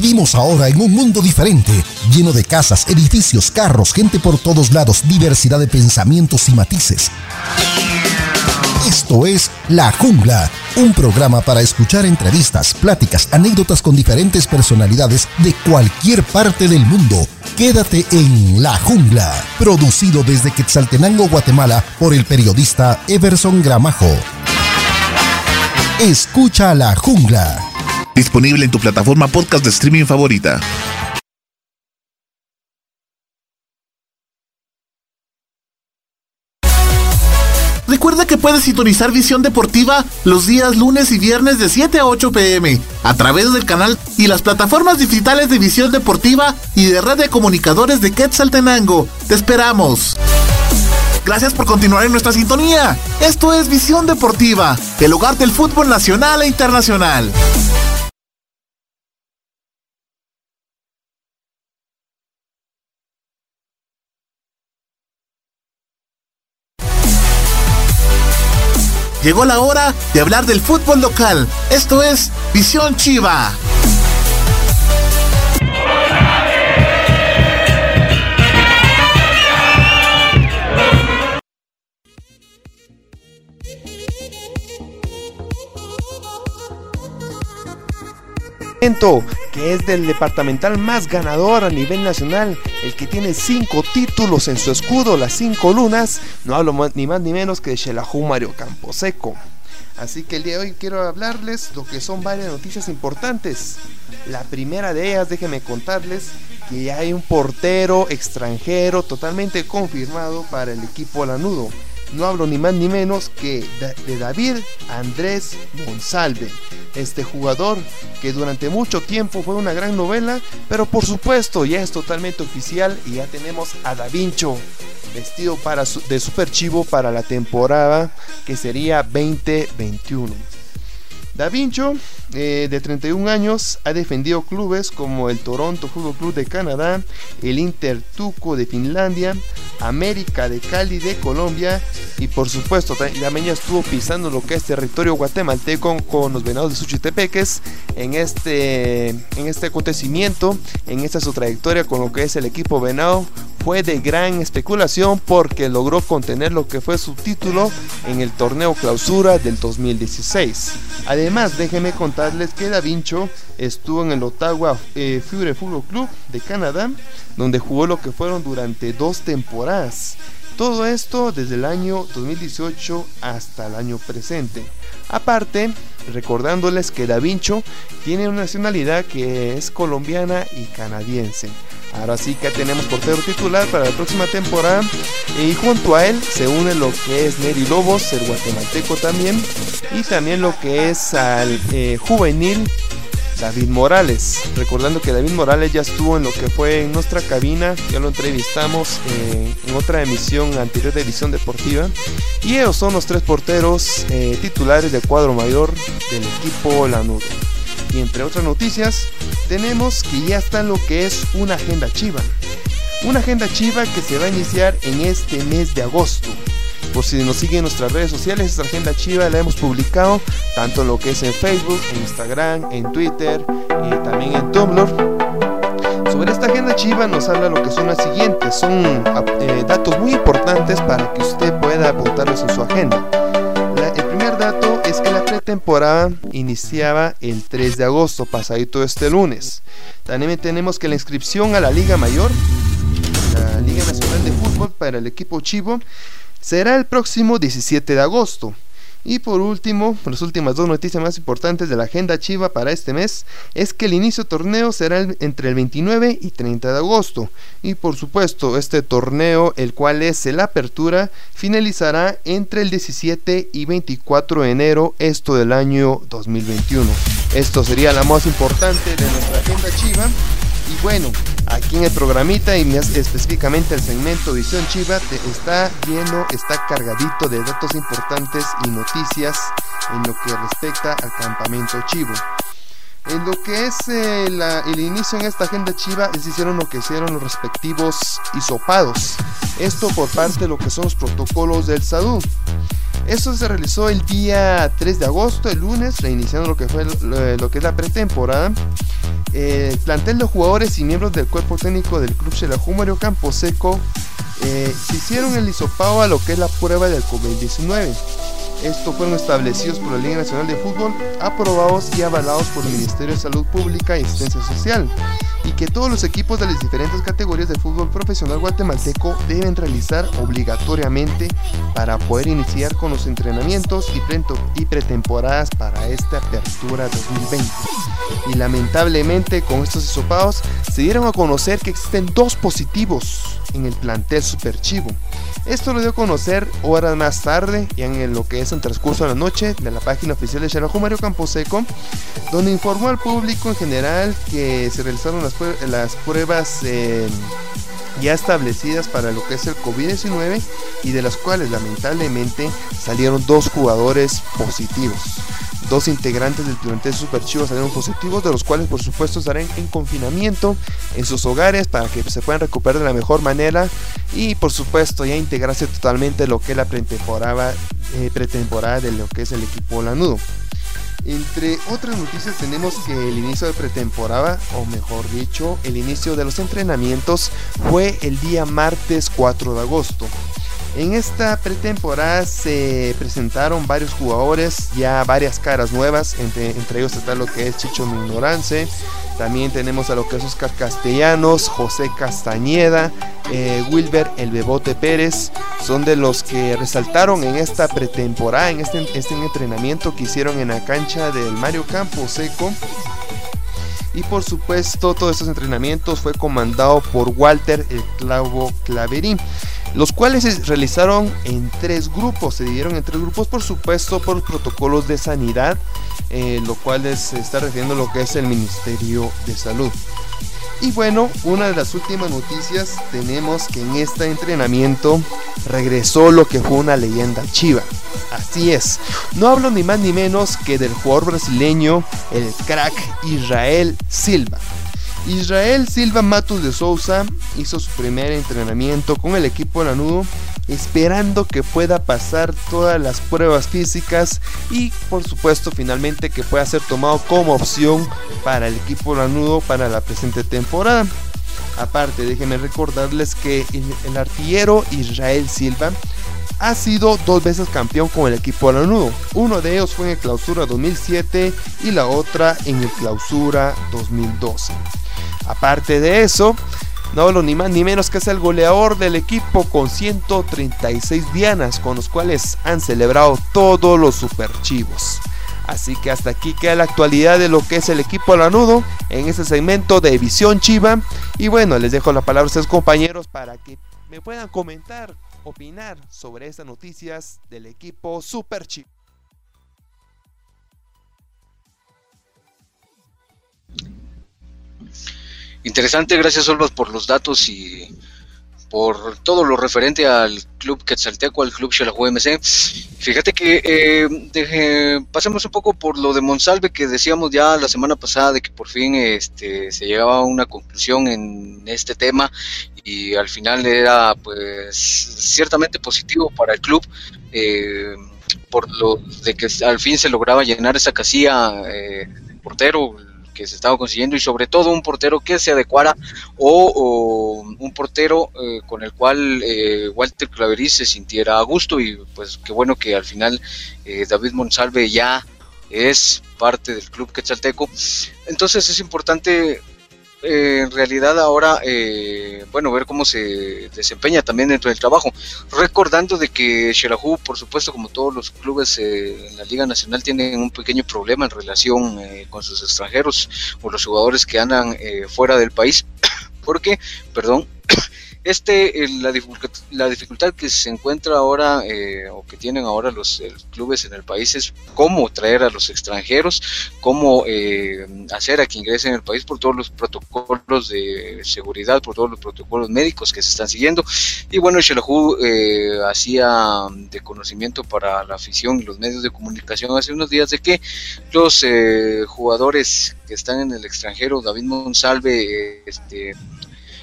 Vivimos ahora en un mundo diferente, lleno de casas, edificios, carros, gente por todos lados, diversidad de pensamientos y matices. Esto es La Jungla, un programa para escuchar entrevistas, pláticas, anécdotas con diferentes personalidades de cualquier parte del mundo. Quédate en La Jungla, producido desde Quetzaltenango, Guatemala, por el periodista Everson Gramajo. Escucha La Jungla. Disponible en tu plataforma podcast de streaming favorita. Recuerda que puedes sintonizar Visión Deportiva los días lunes y viernes de 7 a 8 pm a través del canal y las plataformas digitales de Visión Deportiva y de Red de Comunicadores de Quetzaltenango. ¡Te esperamos! Gracias por continuar en nuestra sintonía. Esto es Visión Deportiva, el hogar del fútbol nacional e internacional. Llegó la hora de hablar del fútbol local. Esto es Visión Chiva. Que es del departamental más ganador a nivel nacional, el que tiene cinco títulos en su escudo, las cinco lunas, no hablo ni más ni menos que de Shelahu Mario Camposeco. Así que el día de hoy quiero hablarles lo que son varias noticias importantes. La primera de ellas, déjenme contarles que ya hay un portero extranjero totalmente confirmado para el equipo Lanudo no hablo ni más ni menos que de David Andrés Monsalve, este jugador que durante mucho tiempo fue una gran novela, pero por supuesto ya es totalmente oficial y ya tenemos a Da Vincho vestido para de super chivo para la temporada que sería 2021. Da Vincho, eh, de 31 años, ha defendido clubes como el Toronto Fútbol Club de Canadá, el Inter Tuco de Finlandia, América de Cali de Colombia y por supuesto también estuvo pisando lo que es territorio guatemalteco con los Venados de Suchitepeques en este, en este acontecimiento, en esta su trayectoria con lo que es el equipo Venado fue de gran especulación porque logró contener lo que fue su título en el torneo clausura del 2016. Además, déjenme contarles que Da Vincho estuvo en el Ottawa eh, Fury Football Club de Canadá, donde jugó lo que fueron durante dos temporadas. Todo esto desde el año 2018 hasta el año presente. Aparte, recordándoles que Da Vincho tiene una nacionalidad que es colombiana y canadiense. Ahora sí que tenemos portero titular para la próxima temporada. Y junto a él se une lo que es Neri Lobos, el guatemalteco también. Y también lo que es al eh, juvenil David Morales. Recordando que David Morales ya estuvo en lo que fue en nuestra cabina, ya lo entrevistamos en otra emisión anterior de Edición Deportiva. Y ellos son los tres porteros eh, titulares del cuadro mayor del equipo Lanudo. Y entre otras noticias, tenemos que ya está lo que es una agenda chiva. Una agenda chiva que se va a iniciar en este mes de agosto. Por si nos siguen en nuestras redes sociales, esta agenda chiva la hemos publicado tanto en lo que es en Facebook, en Instagram, en Twitter y también en Tumblr. Sobre esta agenda chiva nos habla lo que son las siguientes, son eh, datos muy importantes para que usted pueda apuntarlos en su agenda. Que la pretemporada iniciaba el 3 de agosto, pasadito este lunes. También tenemos que la inscripción a la Liga Mayor, la Liga Nacional de Fútbol para el equipo Chivo, será el próximo 17 de agosto. Y por último, las últimas dos noticias más importantes de la agenda chiva para este mes es que el inicio del torneo será entre el 29 y 30 de agosto. Y por supuesto, este torneo, el cual es la apertura, finalizará entre el 17 y 24 de enero, esto del año 2021. Esto sería la más importante de nuestra agenda chiva. Y bueno, aquí en el programita y más específicamente el segmento Visión Chiva te está lleno, está cargadito de datos importantes y noticias en lo que respecta al campamento Chivo. En lo que es eh, el inicio en esta agenda chiva, es hicieron lo que hicieron los respectivos hisopados. Esto por parte de lo que son los protocolos del SADU. Esto se realizó el día 3 de agosto, el lunes, reiniciando lo que fue lo, que es la pretemporada. El plantel de jugadores y miembros del cuerpo técnico del club Xelajú Mario Camposeco eh, se hicieron el hisopado a lo que es la prueba del COVID-19. Estos fueron establecidos por la Liga Nacional de Fútbol, aprobados y avalados por el Ministerio de Salud Pública y Asistencia Social, y que todos los equipos de las diferentes categorías de fútbol profesional guatemalteco deben realizar obligatoriamente para poder iniciar con los entrenamientos y, pretemporadas para esta apertura 2020. Y lamentablemente con estos hisopados se dieron a conocer que existen dos positivos en el plantel Superchivo. Esto lo dio a conocer horas más tarde, ya en lo que es el transcurso de la noche, de la página oficial de Xelajú Mario Camposeco, donde informó al público en general que se realizaron las, las pruebas eh, ya establecidas para lo que es el COVID-19 y de las cuales lamentablemente salieron dos jugadores positivos. Dos integrantes del plantel Super salieron positivos, de los cuales por supuesto estarán en confinamiento en sus hogares para que se puedan recuperar de la mejor manera y por supuesto ya integrarse totalmente lo que es la pretemporada, eh, pretemporada de lo que es el equipo Lanudo. Entre otras noticias tenemos que el inicio de pretemporada, o mejor dicho, el inicio de los entrenamientos fue el día martes 4 de agosto. En esta pretemporada se presentaron varios jugadores, ya varias caras nuevas, entre, ellos está lo que es Chicho Mignorance, también tenemos a lo que es Oscar Castellanos, José Castañeda, eh, Wilber El Bebote Pérez, son de los que resaltaron en esta pretemporada, en este, este entrenamiento que hicieron en la cancha del Mario Campo Seco. Y por supuesto, todos estos entrenamientos fue comandado por Walter el Clavo Claverín los cuales se realizaron en tres grupos, se dividieron en tres grupos por supuesto por protocolos de sanidad, eh, lo cual se está refiriendo a lo que es el Ministerio de Salud. Y bueno, una de las últimas noticias tenemos que en este entrenamiento regresó lo que fue una leyenda chiva. Así es, no hablo ni más ni menos que del jugador brasileño, el crack Israel Silva. Israel Silva Matos de Souza hizo su primer entrenamiento con el equipo Lanudo, esperando que pueda pasar todas las pruebas físicas y por supuesto finalmente que pueda ser tomado como opción para el equipo Lanudo para la presente temporada. Aparte, déjenme recordarles que el artillero Israel Silva ha sido dos veces campeón con el equipo Lanudo. Uno de ellos fue en el clausura 2007 y la otra en el clausura 2012. Aparte de eso, no hablo ni más ni menos que es el goleador del equipo con 136 dianas, con los cuales han celebrado todos los superchivos. Así que hasta aquí queda la actualidad de lo que es el equipo lanudo en este segmento de Visión Chiva. Y bueno, les dejo la palabra a ustedes compañeros para que me puedan comentar, opinar sobre estas noticias del equipo Super Chivo. Interesante, gracias Olvas por los datos y por todo lo referente al club Quetzalteco, al club Xelajú MC. Fíjate que eh, pasemos un poco por lo de Monsalve que decíamos ya la semana pasada de que por fin este, se llegaba a una conclusión en este tema y al final era pues ciertamente positivo para el club. Eh, por lo de que al fin se lograba llenar esa casilla eh, portero, que se estaba consiguiendo y sobre todo un portero que se adecuara o, un portero eh, con el cual eh, Walter Claverí se sintiera a gusto y pues qué bueno que al final eh, David Monsalve ya es parte del club quetzalteco. Entonces es importante eh, en realidad ahora, eh, bueno, ver cómo se desempeña también dentro del trabajo. Recordando de que Xelajú, por supuesto, como todos los clubes eh, en la Liga Nacional, tienen un pequeño problema en relación con sus extranjeros o los jugadores que andan fuera del país. Porque, perdón, este, la, la dificultad que se encuentra ahora eh, o que tienen ahora los clubes en el país es cómo traer a los extranjeros, cómo eh, hacer a que ingresen el país por todos los protocolos de seguridad, por todos los protocolos médicos que se están siguiendo. Y bueno, Xelajú eh, hacía de conocimiento para la afición y los medios de comunicación hace unos días de que los jugadores que están en el extranjero, David Monsalve, este,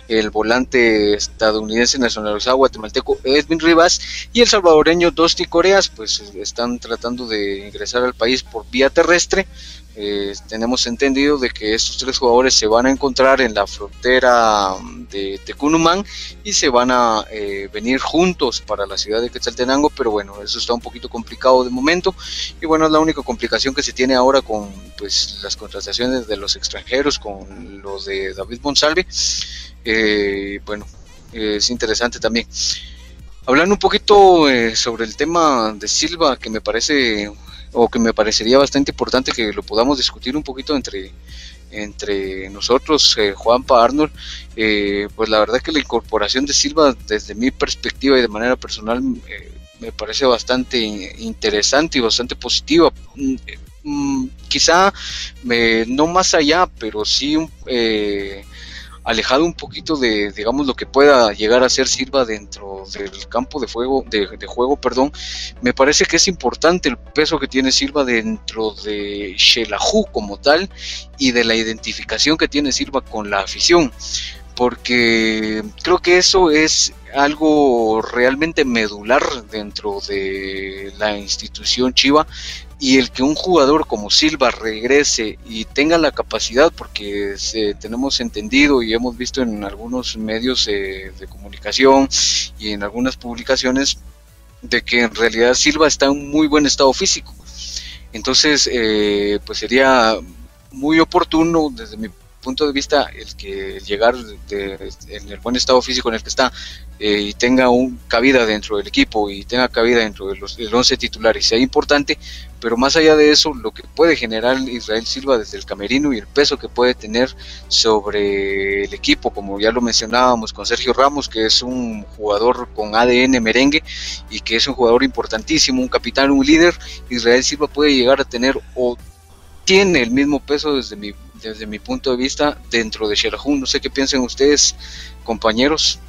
el volante estadounidense nacionalizado guatemalteco Edwin Rivas y el salvadoreño Dosti Coreas, pues están tratando de ingresar al país por vía terrestre. Eh, tenemos entendido de que estos tres jugadores se van a encontrar en la frontera de Tecunumán y se van a eh, venir juntos para la ciudad de Quetzaltenango, pero bueno, eso está un poquito complicado de momento y bueno, es la única complicación que se tiene ahora con pues las contrataciones de los extranjeros, con los de David Monsalve eh, bueno, es interesante también. Hablando un poquito eh, sobre el tema de Silva, que me parece, o que me parecería bastante importante que lo podamos discutir un poquito entre, entre nosotros, eh, Juanpa Arnold, eh, pues la verdad que la incorporación de Silva, desde mi perspectiva y de manera personal, me parece bastante interesante y bastante positiva. Mm, mm, quizá no más allá, pero sí alejado un poquito de, digamos, lo que pueda llegar a ser Silva dentro del campo de, fuego, de, juego, perdón, me parece que es importante el peso que tiene Silva dentro de Shelahu como tal y de la identificación que tiene Silva con la afición, porque creo que eso es algo realmente medular dentro de la institución Chiva y el que un jugador como Silva regrese y tenga la capacidad, porque tenemos entendido y hemos visto en algunos medios de comunicación y en algunas publicaciones de que en realidad Silva está en muy buen estado físico. Entonces, eh, pues sería muy oportuno desde mi punto de vista el que llegar en el buen estado físico en el que está eh, y tenga un cabida dentro del equipo y tenga cabida dentro de los, del 11 titular sea importante, pero más allá de eso, lo que puede generar Israel Silva desde el camerino y el peso que puede tener sobre el equipo, como ya lo mencionábamos con Sergio Ramos, que es un jugador con ADN merengue y que es un jugador importantísimo, un capitán, un líder, Israel Silva puede llegar a tener o tiene el mismo peso desde mi, desde mi punto de vista dentro de Xelajú. No sé qué piensan ustedes, compañeros.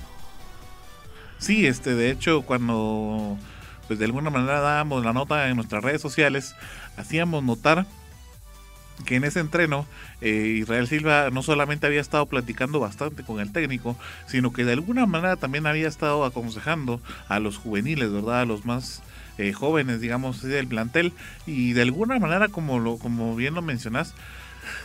Sí, este, de hecho, cuando pues de alguna manera dábamos la nota en nuestras redes sociales, hacíamos notar que en ese entreno eh, Israel Silva no solamente había estado platicando bastante con el técnico, sino que de alguna manera también había estado aconsejando a los juveniles, ¿verdad? A los más eh, jóvenes, digamos, del plantel, y de alguna manera, como, lo, como bien lo mencionas,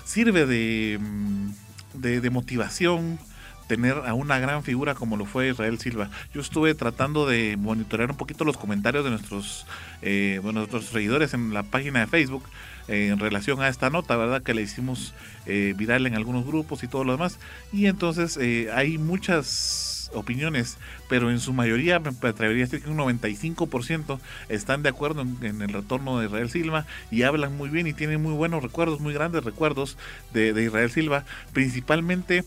sirve de, mm, de, de motivación, tener a una gran figura como lo fue Israel Silva. Yo estuve tratando de monitorear un poquito los comentarios de nuestros, eh, nuestros seguidores en la página de Facebook eh, en relación a esta nota, ¿verdad? Que le hicimos eh, viral en algunos grupos y todo lo demás. Y entonces eh, hay muchas opiniones, pero en su mayoría me atrevería a decir que un 95% están de acuerdo en, el retorno de Israel Silva y hablan muy bien y tienen muy buenos recuerdos, muy grandes recuerdos de, de Israel Silva, principalmente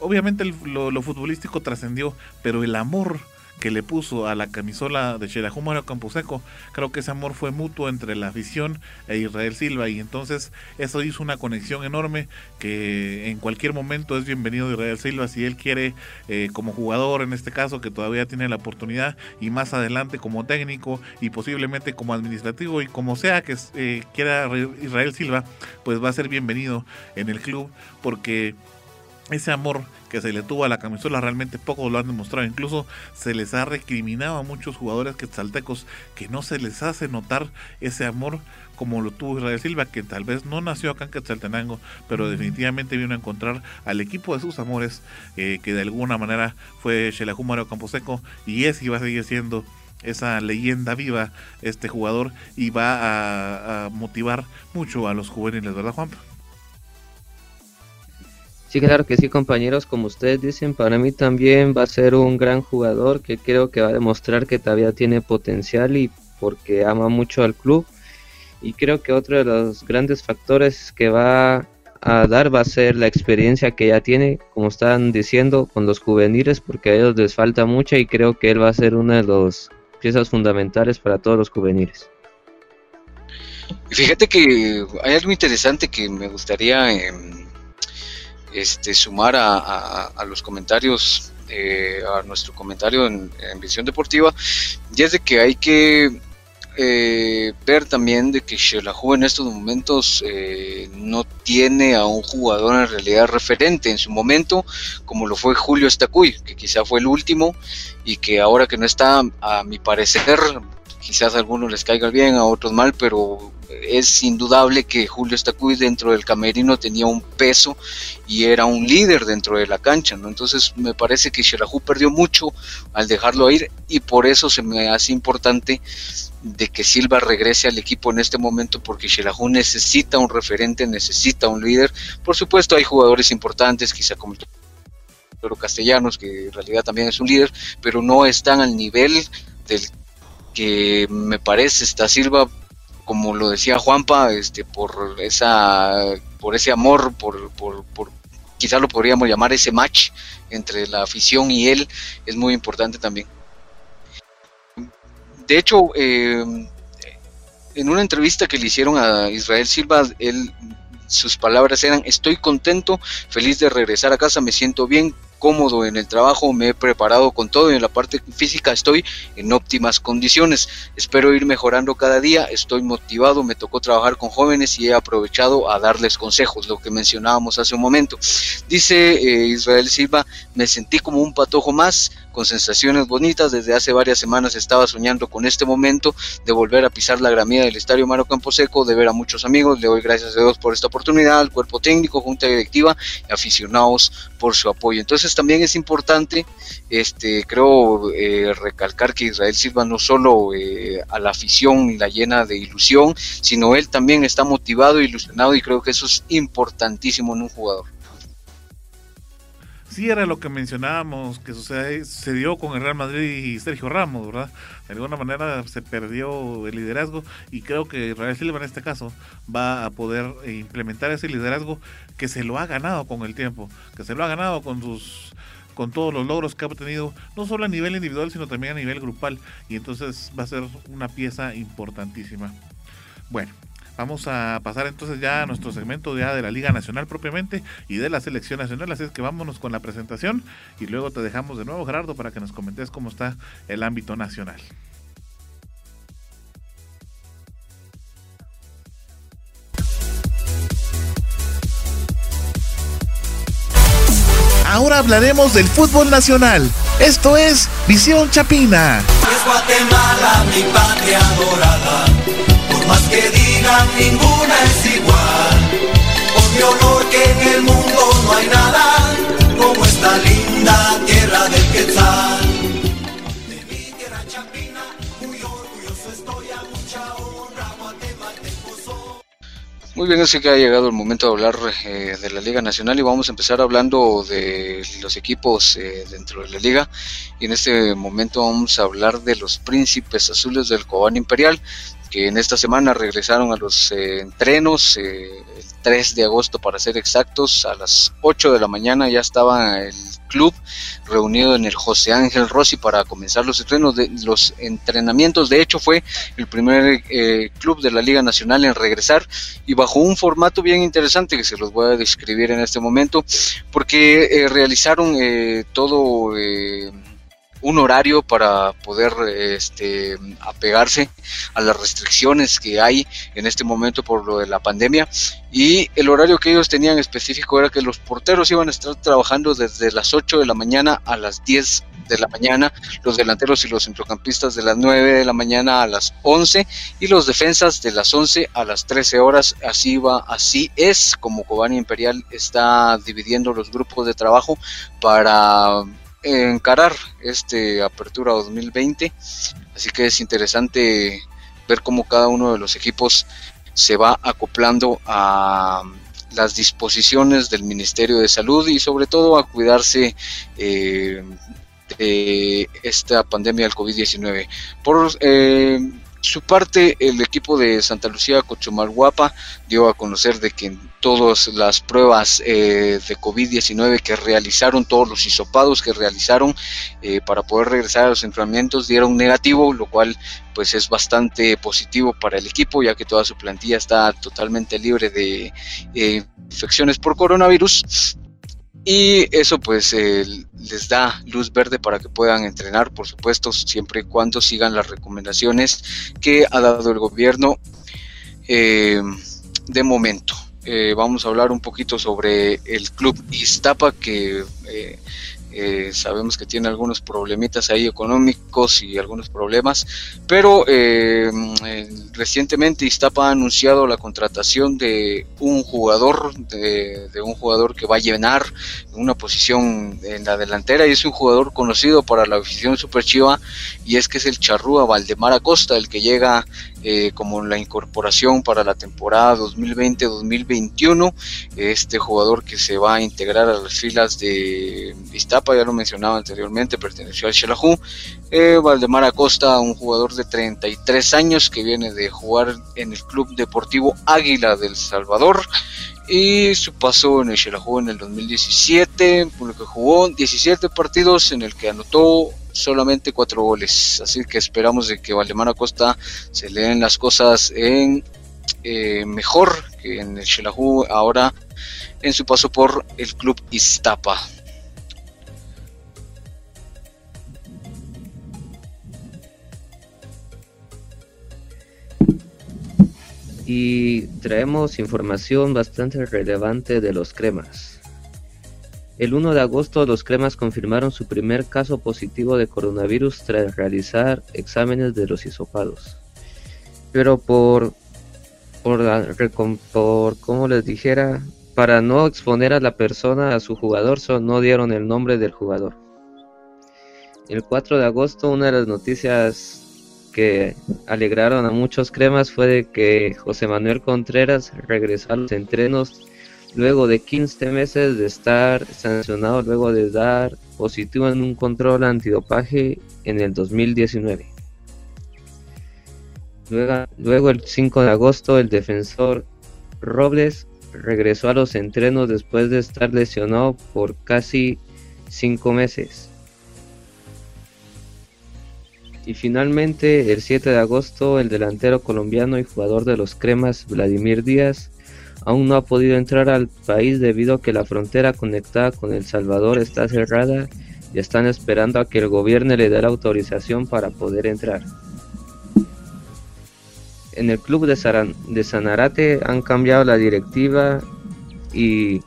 obviamente lo, futbolístico trascendió, pero el amor que le puso a la camisola de Xelajú Camposeco, creo que ese amor fue mutuo entre la afición e Israel Silva y entonces eso hizo una conexión enorme que en cualquier momento es bienvenido Israel Silva si él quiere eh, como jugador en este caso que todavía tiene la oportunidad y más adelante como técnico y posiblemente como administrativo y como sea que eh, quiera Israel Silva pues va a ser bienvenido en el club porque ese amor que se le tuvo a la camisola realmente pocos lo han demostrado. Incluso se les ha recriminado a muchos jugadores quetzaltecos que no se les hace notar ese amor como lo tuvo Israel Silva, que tal vez no nació acá en Quetzaltenango, pero definitivamente vino a encontrar al equipo de sus amores, eh, que de alguna manera fue Xelajú Mario Camposeco, y es y va a seguir siendo esa leyenda viva este jugador y va a, a motivar mucho a los juveniles, ¿verdad Juan? Sí, claro que sí, compañeros. Como ustedes dicen, para mí también va a ser un gran jugador que creo que va a demostrar que todavía tiene potencial y porque ama mucho al club. Y creo que otro de los grandes factores que va a dar va a ser la experiencia que ya tiene, como están diciendo, con los juveniles, porque a ellos les falta mucha y creo que él va a ser una de las piezas fundamentales para todos los juveniles. Fíjate que hay algo interesante que me gustaría eh, este, sumar a, los comentarios, eh, a nuestro comentario en, Visión Deportiva, y es de que hay que eh, ver también de que Shelahu en estos momentos eh, no tiene a un jugador en realidad referente en su momento, como lo fue Julio Estacuy, que quizá fue el último y que ahora que no está, a mi parecer, quizás a algunos les caiga bien, a otros mal, pero es indudable que Julio Estacuy dentro del camerino tenía un peso y era un líder dentro de la cancha, ¿no? Entonces me parece que Xelajú perdió mucho al dejarlo ir y por eso se me hace importante de que Silva regrese al equipo en este momento porque Xelajú necesita un referente, necesita un líder. Por supuesto hay jugadores importantes, quizá como el Toro Castellanos, que en realidad también es un líder, pero no están al nivel del que me parece está Silva como lo decía Juanpa, este, por esa, por ese amor, por, por, por quizás lo podríamos llamar ese match entre la afición y él, es muy importante también. De hecho, eh, en una entrevista que le hicieron a Israel Silva, él, sus palabras eran, estoy contento, feliz de regresar a casa, me siento bien, cómodo en el trabajo, me he preparado con todo y en la parte física estoy en óptimas condiciones. Espero ir mejorando cada día, estoy motivado, me tocó trabajar con jóvenes y he aprovechado a darles consejos, lo que mencionábamos hace un momento. Dice eh, Israel Silva, me sentí como un patojo más, con sensaciones bonitas. Desde hace varias semanas estaba soñando con este momento de volver a pisar la gramía del Estadio Maro Camposeco, de ver a muchos amigos. Le doy gracias a Dios por esta oportunidad, al cuerpo técnico, junta directiva y aficionados por su apoyo. Entonces también es importante, este, creo, eh, recalcar que Israel Silva no solo eh, a la afición la llena de ilusión, sino él también está motivado, ilusionado y creo que eso es importantísimo en un jugador sí era lo que mencionábamos que sucedió con el Real Madrid y Sergio Ramos, ¿verdad? De alguna manera se perdió el liderazgo y creo que Real Silva en este caso va a poder implementar ese liderazgo que se lo ha ganado con el tiempo, que se lo ha ganado con sus con todos los logros que ha obtenido, no solo a nivel individual, sino también a nivel grupal, y entonces va a ser una pieza importantísima. Bueno, Vamos a pasar entonces ya a nuestro segmento ya de la Liga Nacional propiamente y de la Selección Nacional. Así es que vámonos con la presentación y luego te dejamos de nuevo, Gerardo, para que nos comentes cómo está el ámbito nacional. Ahora hablaremos del fútbol nacional. Esto es Visión Chapina. Es Guatemala, mi patria más que digan ninguna es igual. Por mi que en el mundo no hay nada como esta linda tierra del Quetzal. De mi tierra chapina, muy orgulloso estoy a mucha honra, Muy bien, así que ha llegado el momento de hablar eh, de la Liga Nacional y vamos a empezar hablando de los equipos eh, dentro de la Liga. Y en este momento vamos a hablar de los príncipes azules del Cobán Imperial, que en esta semana regresaron a los eh, entrenos, el 3 de agosto para ser exactos, a las 8 de la mañana ya estaba el club reunido en el José Ángel Rossi para comenzar los entrenos de los entrenamientos. De hecho, fue el primer eh, club de la Liga Nacional en regresar y bajo un formato bien interesante que se los voy a describir en este momento, porque eh, realizaron eh, todo un horario para poder este, apegarse a las restricciones que hay en este momento por lo de la pandemia. Y el horario que ellos tenían específico era que los porteros iban a estar trabajando desde las 8 de la mañana a las 10 de la mañana, los delanteros y los centrocampistas de las 9 de la mañana a las 11 y los defensas de las 11 a las 13 horas, así va, así es como Cobani Imperial está dividiendo los grupos de trabajo para encarar este Apertura 2020. Así que es interesante ver cómo cada uno de los equipos se va acoplando a las disposiciones del Ministerio de Salud y sobre todo a cuidarse eh, de esta pandemia del COVID-19. Por eh, su parte, el equipo de Santa Lucía Cochumalguapa dio a conocer de que todas las pruebas eh, de COVID-19 que realizaron, todos los hisopados que realizaron eh, para poder regresar a los entrenamientos dieron negativo, lo cual pues es bastante positivo para el equipo ya que toda su plantilla está totalmente libre de eh, infecciones por coronavirus y eso pues les da luz verde para que puedan entrenar, por supuesto, siempre y cuando sigan las recomendaciones que ha dado el gobierno eh, de momento. Eh, vamos a hablar un poquito sobre el club Iztapa que eh, sabemos que tiene algunos problemitas ahí económicos y algunos problemas, pero eh, recientemente Iztapa ha anunciado la contratación de un jugador, de, un jugador que va a llenar una posición en la delantera y es un jugador conocido para la afición super chiva y es que es el charrúa Valdemar Acosta, el que llega eh, como la incorporación para la temporada 2020-2021. Este jugador que se va a integrar a las filas de Iztapa, ya lo mencionaba anteriormente, perteneció al Xelajú. Eh, Valdemar Acosta, un jugador de 33 años que viene de jugar en el Club Deportivo Águila del Salvador y su paso en el Xelajú en el 2017, con lo que jugó 17 partidos en el que anotó solamente cuatro goles. Así que esperamos de que Valdemar Acosta se le den las cosas en eh, mejor que en el Shelahu ahora en su paso por el club Iztapa. Y traemos información bastante relevante de los cremas. El 1 de agosto los cremas confirmaron su primer caso positivo de coronavirus tras realizar exámenes de los hisopados. Pero por, por, por como les dijera, para no exponer a la persona a su jugador, no dieron el nombre del jugador. El 4 de agosto una de las noticias que alegraron a muchos cremas fue de que José Manuel Contreras regresó a los entrenos luego de 15 meses de estar sancionado luego de dar positivo en un control antidopaje en el 2019. Luego, el 5 de agosto el defensor Robles regresó a los entrenos después de estar lesionado por casi 5 meses. Y finalmente el 7 de agosto el delantero colombiano y jugador de los Cremas Vladimir Díaz aún no ha podido entrar al país debido a que la frontera conectada con El Salvador está cerrada y están esperando a que el gobierno le dé la autorización para poder entrar. En el club de, Sanarate han cambiado la directiva y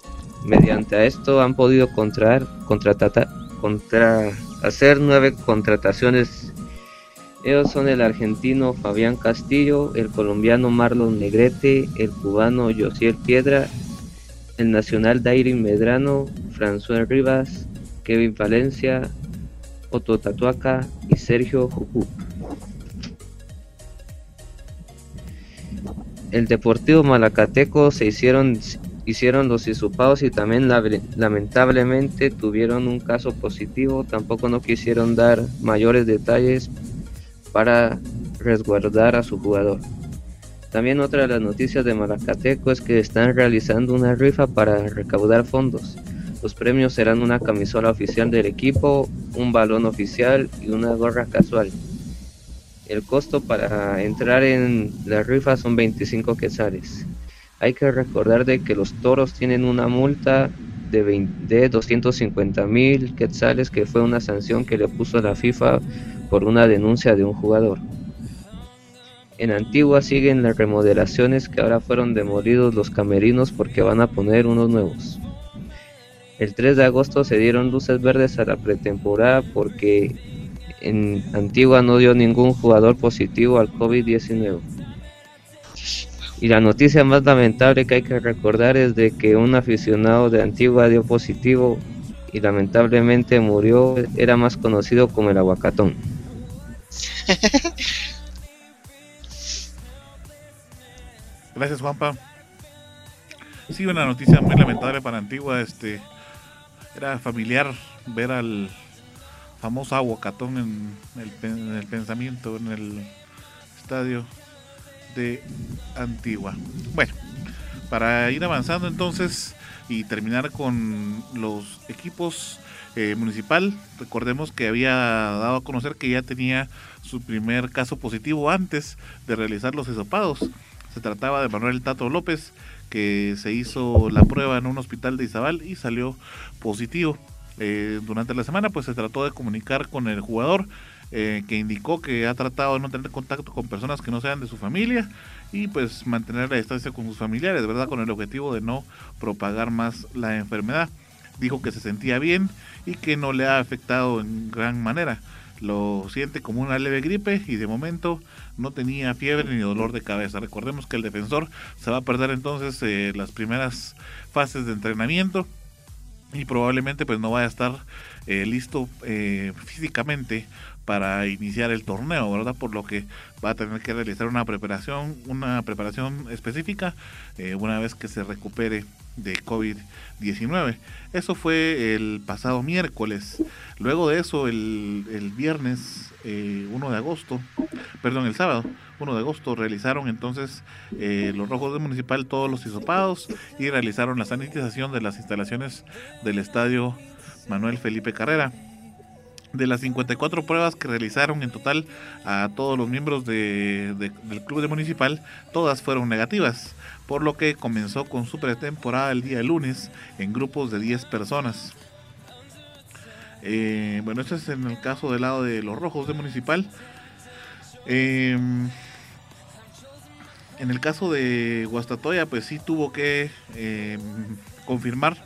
mediante esto han podido contratar, contra, hacer nueve contrataciones ellos son el argentino Fabián Castillo, el colombiano Marlon Negrete, el cubano Josiel Piedra, el nacional Dairin Medrano, François Rivas, Kevin Valencia, Otto Tatuaca y Sergio Juju. El Deportivo Malacateco se hicieron, hicieron los isupados y también lamentablemente tuvieron un caso positivo. Tampoco no quisieron dar mayores detalles para resguardar a su jugador. También otra de las noticias de Malacateco es que están realizando una rifa para recaudar fondos. Los premios serán una camisola oficial del equipo, un balón oficial y una gorra casual. El costo para entrar en la rifa son 25 quetzales. Hay que recordar de que los toros tienen una multa de, de 250 mil quetzales que fue una sanción que le puso la FIFA por una denuncia de un jugador. En Antigua siguen las remodelaciones que ahora fueron demolidos los camerinos porque van a poner unos nuevos. El 3 de agosto se dieron luces verdes a la pretemporada porque en Antigua no dio ningún jugador positivo al COVID-19. Y la noticia más lamentable que hay que recordar es de que un aficionado de Antigua dio positivo y lamentablemente murió, era más conocido como el aguacatón. Gracias Juanpa. Sí, una noticia muy lamentable para Antigua, este era familiar ver al famoso aguacatón en el, pensamiento, en el estadio de Antigua. Bueno, para ir avanzando entonces y terminar con los equipos eh, municipal, recordemos que había dado a conocer que ya tenía su primer caso positivo antes de realizar los esopados. Se trataba de Manuel Tato López, que se hizo la prueba en un hospital de Izabal y salió positivo. Eh, durante la semana pues se trató de comunicar con el jugador eh, que indicó que ha tratado de no tener contacto con personas que no sean de su familia y pues mantener la distancia con sus familiares, ¿verdad? Con el objetivo de no propagar más la enfermedad. Dijo que se sentía bien y que no le ha afectado en gran manera. Lo siente como una leve gripe y de momento no tenía fiebre ni dolor de cabeza. Recordemos que el defensor se va a perder entonces eh, las primeras fases de entrenamiento y probablemente pues no vaya a estar eh, listo eh, físicamente para iniciar el torneo, ¿verdad? Por lo que va a tener que realizar una preparación, una preparación específica una vez que se recupere de COVID-19. Eso fue el pasado miércoles. Luego de eso, el, el viernes 1 eh, de agosto, perdón, el sábado 1 de agosto, realizaron entonces eh, los rojos de municipal todos los hisopados y realizaron la sanitización de las instalaciones del estadio Manuel Felipe Carrera. De las 54 pruebas que realizaron en total a todos los miembros de, del club de municipal, todas fueron negativas por lo que comenzó con su pretemporada el día lunes en grupos de 10 personas. Eh, bueno, esto es en el caso del lado de los rojos de Municipal. Em, en el caso de Guastatoya, pues sí tuvo que em, confirmar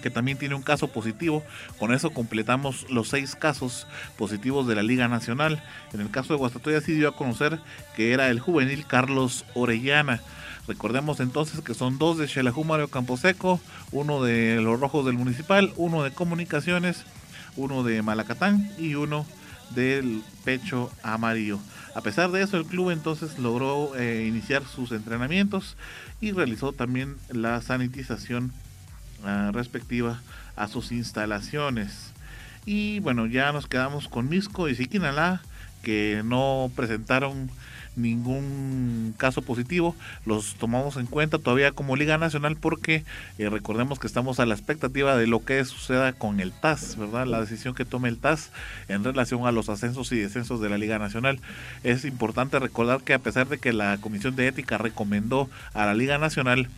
que también tiene un caso positivo. Con eso completamos los seis casos positivos de la Liga Nacional. En el caso de Guastatoya sí dio a conocer que era el juvenil Carlos Orellana. Recordemos entonces que son dos de Xelajú Mario Camposeco, uno de los Rojos del Municipal, uno de Comunicaciones, uno de Malacatán y uno del Pecho Amarillo. A pesar de eso, el club entonces logró eh, iniciar sus entrenamientos y realizó también la sanitización ah, respectiva a sus instalaciones. Y bueno, ya nos quedamos con Misco y Siquinalá, que no presentaron ningún caso positivo, los tomamos en cuenta todavía como Liga Nacional porque eh, recordemos que estamos a la expectativa de lo que suceda con el TAS, ¿verdad? La decisión que tome el TAS en relación a los ascensos y descensos de la Liga Nacional. Es importante recordar que a pesar de que la Comisión de Ética recomendó a la Liga Nacional,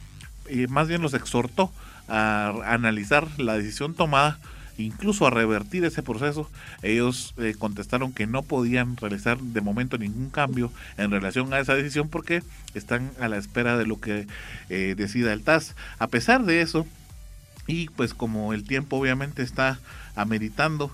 y más bien los exhortó a analizar la decisión tomada, incluso a revertir ese proceso, ellos eh, contestaron que no podían realizar de momento ningún cambio en relación a esa decisión porque están a la espera de lo que eh, decida el TAS. A pesar de eso, y pues como el tiempo obviamente está ameritando,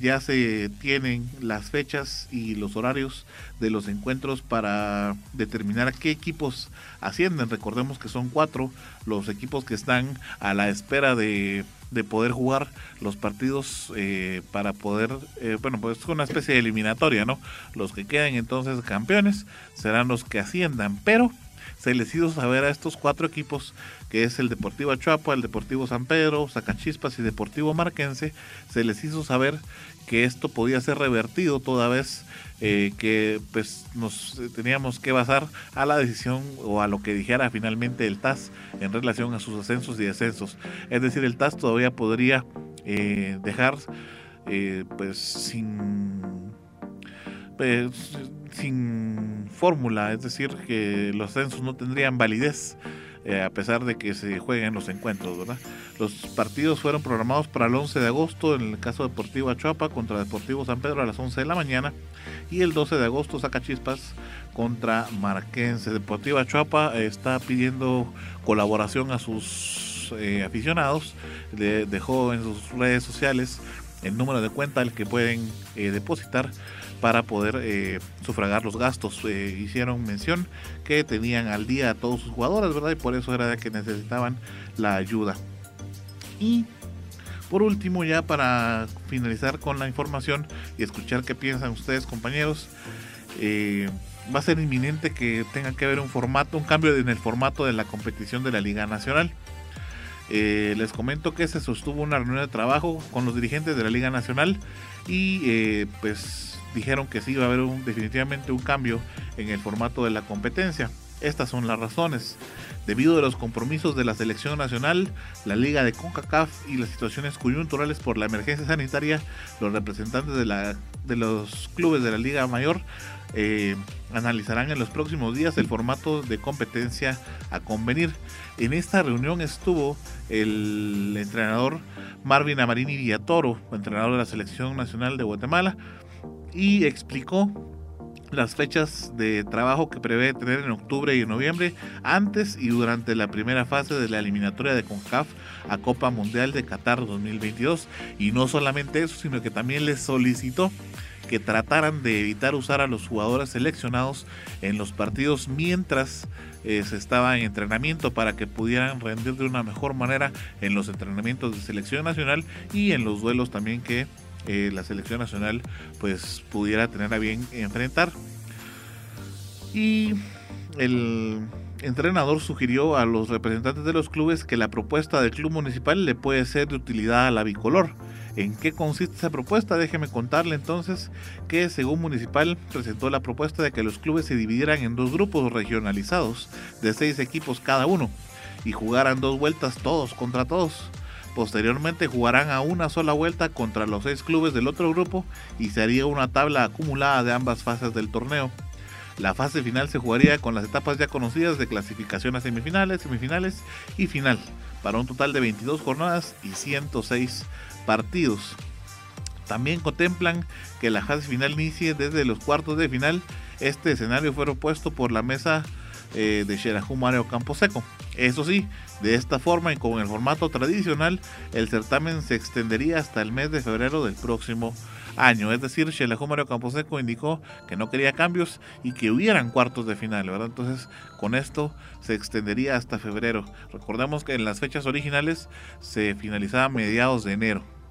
ya se tienen las fechas y los horarios de los encuentros para determinar qué equipos ascienden. Recordemos que son cuatro los equipos que están a la espera de, poder jugar los partidos eh, para poder, eh, bueno, pues es una especie de eliminatoria, ¿no? Los que queden entonces campeones serán los que asciendan, pero se les hizo saber a estos cuatro equipos, que es el Deportivo Achuapa, el Deportivo San Pedro, Zacachispas y Deportivo Marquense, se les hizo saber que esto podía ser revertido toda vez eh, que pues nos teníamos que basar a la decisión o a lo que dijera finalmente el TAS en relación a sus ascensos y descensos. Es decir, el TAS todavía podría eh, dejar eh, pues sin pues, sin fórmula, es decir, que los ascensos no tendrían validez eh, a pesar de que se jueguen los encuentros, ¿verdad? Los partidos fueron programados para el 11 de agosto, en el caso Deportivo Achuapa contra Deportivo San Pedro a las 11 de la mañana, y el 12 de agosto Chispas contra Marquense. Deportivo Achuapa está pidiendo colaboración a sus eh, aficionados, dejó en sus redes sociales el número de cuenta al que pueden eh, depositar para poder eh, sufragar los gastos. Eh, hicieron mención que tenían al día a todos sus jugadores, ¿verdad? Y por eso era que necesitaban la ayuda. Y por último, ya para finalizar con la información y escuchar qué piensan ustedes, compañeros, eh, va a ser inminente que tenga que haber un formato, un cambio en el formato de la competición de la Liga Nacional. les comento que se sostuvo una reunión de trabajo con los dirigentes de la Liga Nacional y pues dijeron que sí iba a haber definitivamente un cambio en el formato de la competencia. Estas son las razones. Debido a los compromisos de la selección nacional, la liga de CONCACAF y las situaciones coyunturales por la emergencia sanitaria, los representantes de, la, de los clubes de la liga mayor eh, analizarán en los próximos días el formato de competencia a convenir. En esta reunión estuvo el entrenador Marvin Amarini Villatoro, entrenador de la selección nacional de Guatemala, y explicó las fechas de trabajo que prevé tener en octubre y noviembre, antes y durante la primera fase de la eliminatoria de CONCAF a Copa Mundial de Qatar 2022. Y no solamente eso, sino que también les solicitó que trataran de evitar usar a los jugadores seleccionados en los partidos mientras eh, se estaba en entrenamiento para que pudieran rendir de una mejor manera en los entrenamientos de selección nacional y en los duelos también que eh, la selección nacional pues pudiera tener a bien enfrentar. Y el entrenador sugirió a los representantes de los clubes que la propuesta del club municipal le puede ser de utilidad a la bicolor. ¿En qué consiste esa propuesta? Déjeme contarle entonces que según Municipal presentó la propuesta de que los clubes se dividieran en dos grupos regionalizados de seis equipos cada uno y jugaran dos vueltas todos contra todos. Posteriormente jugarán a una sola vuelta contra los seis clubes del otro grupo y se haría una tabla acumulada de ambas fases del torneo. La fase final se jugaría con las etapas ya conocidas de clasificación a semifinales, semifinales y final, para un total de 22 jornadas y 106 partidos. También contemplan que la fase final inicie desde los cuartos de final. Este escenario fue propuesto por la mesa eh, de Xerajú Mario Camposeco. Eso sí, de esta forma y con el formato tradicional, el certamen se extendería hasta el mes de febrero del próximo año. Es decir, Xelajú Mario Camposeco indicó que no quería cambios y que hubieran cuartos de final, ¿verdad? Entonces, con esto se extendería hasta febrero. Recordemos que en las fechas originales se finalizaba a mediados de enero.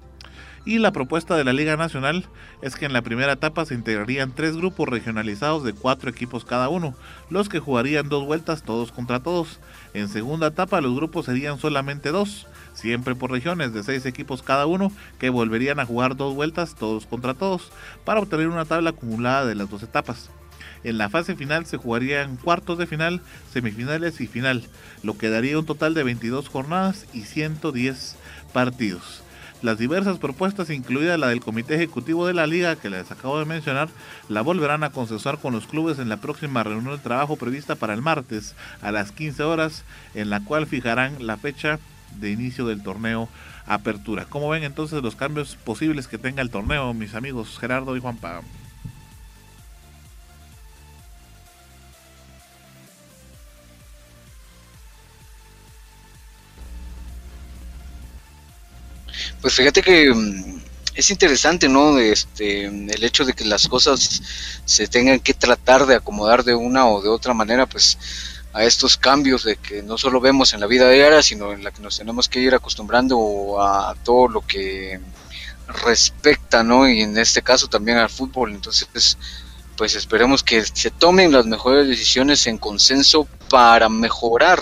Y la propuesta de la Liga Nacional es que en la primera etapa se integrarían tres grupos regionalizados de cuatro equipos cada uno, los que jugarían dos vueltas todos contra todos. En segunda etapa los grupos serían solamente dos, siempre por regiones de seis equipos cada uno, que volverían a jugar dos vueltas todos contra todos, para obtener una tabla acumulada de las dos etapas. En la fase final se jugarían cuartos de final, semifinales y final, lo que daría un total de 22 jornadas y 110 partidos. Las diversas propuestas, incluida la del Comité Ejecutivo de la Liga que les acabo de mencionar, la volverán a consensuar con los clubes en la próxima reunión de trabajo prevista para el martes a las 15 horas, en la cual fijarán la fecha de inicio del torneo Apertura. ¿Cómo ven entonces los cambios posibles que tenga el torneo, mis amigos Gerardo y Juanpa? Pues fíjate que mm, es interesante, ¿no? Este, el hecho de que las cosas se tengan que tratar de acomodar de una o de otra manera, pues a estos cambios de que no solo vemos en la vida diaria, sino en la que nos tenemos que ir acostumbrando a todo lo que respecta, ¿no? Y en este caso también al fútbol. Entonces, pues esperemos que se tomen las mejores decisiones en consenso para mejorar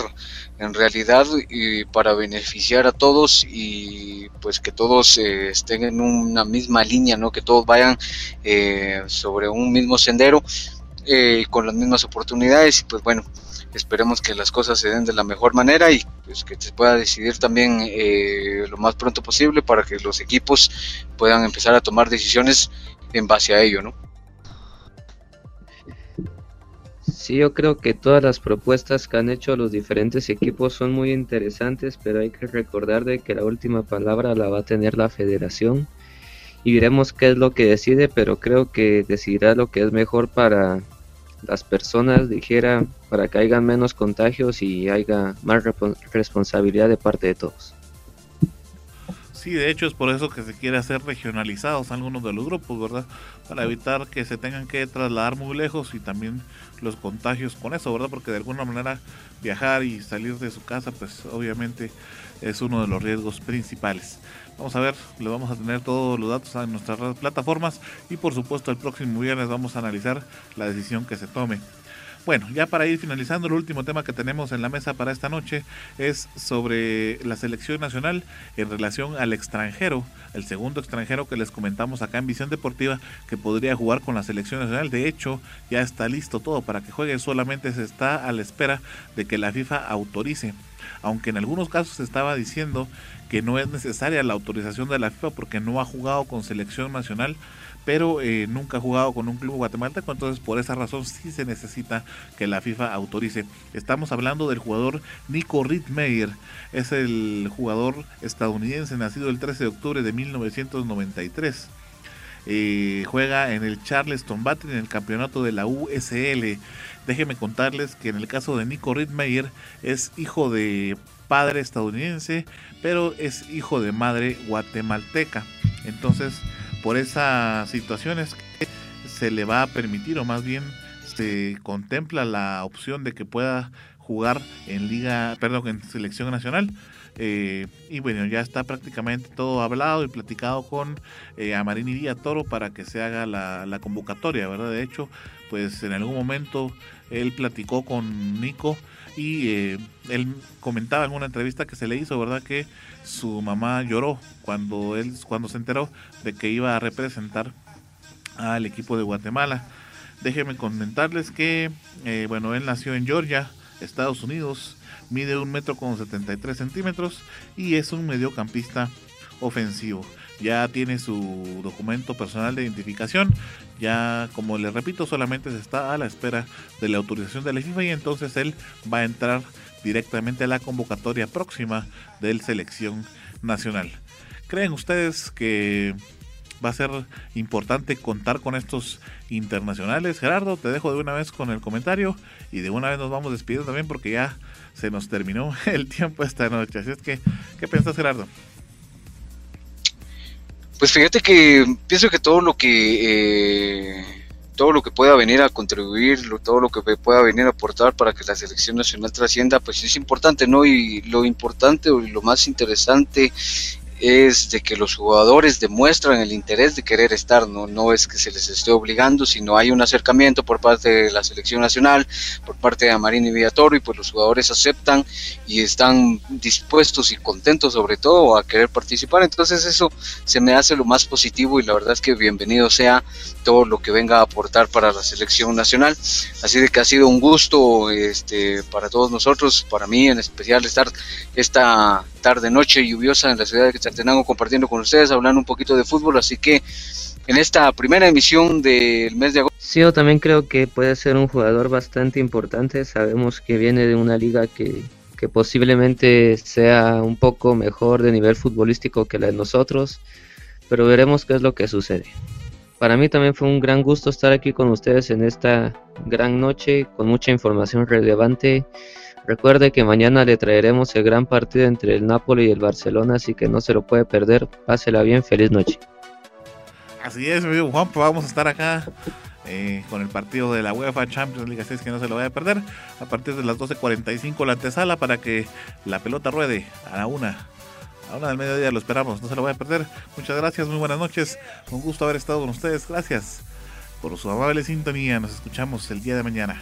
en realidad y para beneficiar a todos y pues que todos eh, estén en una misma línea, ¿no? que todos vayan eh, sobre un mismo sendero eh, con las mismas oportunidades y pues bueno, esperemos que las cosas se den de la mejor manera y pues que se pueda decidir también lo más pronto posible para que los equipos puedan empezar a tomar decisiones en base a ello, ¿no? Sí, yo creo que todas las propuestas que han hecho los diferentes equipos son muy interesantes, pero hay que recordar de que la última palabra la va a tener la federación y veremos qué es lo que decide, pero creo que decidirá lo que es mejor para las personas, dijera, para que haya menos contagios y haya más responsabilidad de parte de todos. Sí, de hecho es por eso que se quiere hacer regionalizados algunos de los grupos, ¿verdad? Para evitar que se tengan que trasladar muy lejos y también los contagios con eso, ¿verdad? Porque de alguna manera viajar y salir de su casa, pues obviamente es uno de los riesgos principales. Vamos a ver, le vamos a tener todos los datos en nuestras plataformas y por supuesto el próximo viernes vamos a analizar la decisión que se tome. Bueno, ya para ir finalizando, el último tema que tenemos en la mesa para esta noche es sobre la selección nacional en relación al extranjero, el segundo extranjero que les comentamos acá en Visión Deportiva que podría jugar con la selección nacional. De hecho, ya está listo todo para que juegue, solamente se está a la espera de que la FIFA autorice. Aunque en algunos casos se estaba diciendo que no es necesaria la autorización de la FIFA porque no ha jugado con selección nacional pero eh, nunca ha jugado con un club guatemalteco, entonces por esa razón sí se necesita que la FIFA autorice. Estamos hablando del jugador Nico Rittmeyer, es el jugador estadounidense nacido el 13 de octubre de 1993. Eh, juega en el Charleston Battery en el campeonato de la USL. Déjenme contarles que en el caso de Nico Rittmeyer es hijo de padre estadounidense, pero es hijo de madre guatemalteca. Entonces, por esas situaciones que se le va a permitir o más bien se contempla la opción de que pueda jugar en liga, perdón, en selección nacional. Eh, y bueno, ya está prácticamente todo hablado y platicado con eh, Amarín y Díaz Toro para que se haga la, convocatoria, ¿verdad? De hecho, pues en algún momento él platicó con Nico y eh, él comentaba en una entrevista que se le hizo, ¿verdad? Que su mamá lloró cuando él cuando se enteró de que iba a representar al equipo de Guatemala. Déjenme comentarles que, eh, bueno, él nació en Georgia, Estados Unidos, mide un metro con 73 centímetros y es un mediocampista ofensivo. Ya tiene su documento personal de identificación. Ya, como le repito, solamente se está a la espera de la autorización de la FIFA y entonces él va a entrar directamente a la convocatoria próxima del selección nacional. ¿Creen ustedes que va a ser importante contar con estos internacionales? Gerardo, te dejo de una vez con el comentario y de una vez nos vamos despidiendo también porque ya se nos terminó el tiempo esta noche. Así es que, ¿qué piensas Gerardo? Pues fíjate que pienso que todo lo que eh, todo lo que pueda venir a contribuir, todo lo que pueda venir a aportar para que la selección nacional trascienda, pues es importante, ¿no? Y lo importante o lo más interesante es de que los jugadores demuestran el interés de querer estar, no, no es que se les esté obligando, sino hay un acercamiento por parte de la selección nacional, por parte de Amarini y Villatoro, y pues los jugadores aceptan y están dispuestos y contentos sobre todo a querer participar, entonces eso se me hace lo más positivo y la verdad es que bienvenido sea todo lo que venga a aportar para la selección nacional, así de que ha sido un gusto este, para todos nosotros, para mí en especial estar esta tarde noche lluviosa en la ciudad de Quetzaltenango compartiendo con ustedes, hablando un poquito de fútbol, así que en esta primera emisión del mes de agosto. Sí, yo también creo que puede ser un jugador bastante importante, sabemos que viene de una liga que, que posiblemente sea un poco mejor de nivel futbolístico que la de nosotros, pero veremos qué es lo que sucede. Para mí también fue un gran gusto estar aquí con ustedes en esta gran noche con mucha información relevante Recuerde que mañana le traeremos el gran partido entre el Napoli y el Barcelona, así que no se lo puede perder. Pásela bien, feliz noche. Así es, mi amigo Juan, pues vamos a estar acá eh, con el partido de la UEFA Champions League 6 que no se lo vaya a perder. A partir de las 12.45 la antesala para que la pelota ruede a la una. A una del mediodía lo esperamos, no se lo vaya a perder. Muchas gracias, muy buenas noches. Un gusto haber estado con ustedes. Gracias por su amable sintonía. Nos escuchamos el día de mañana.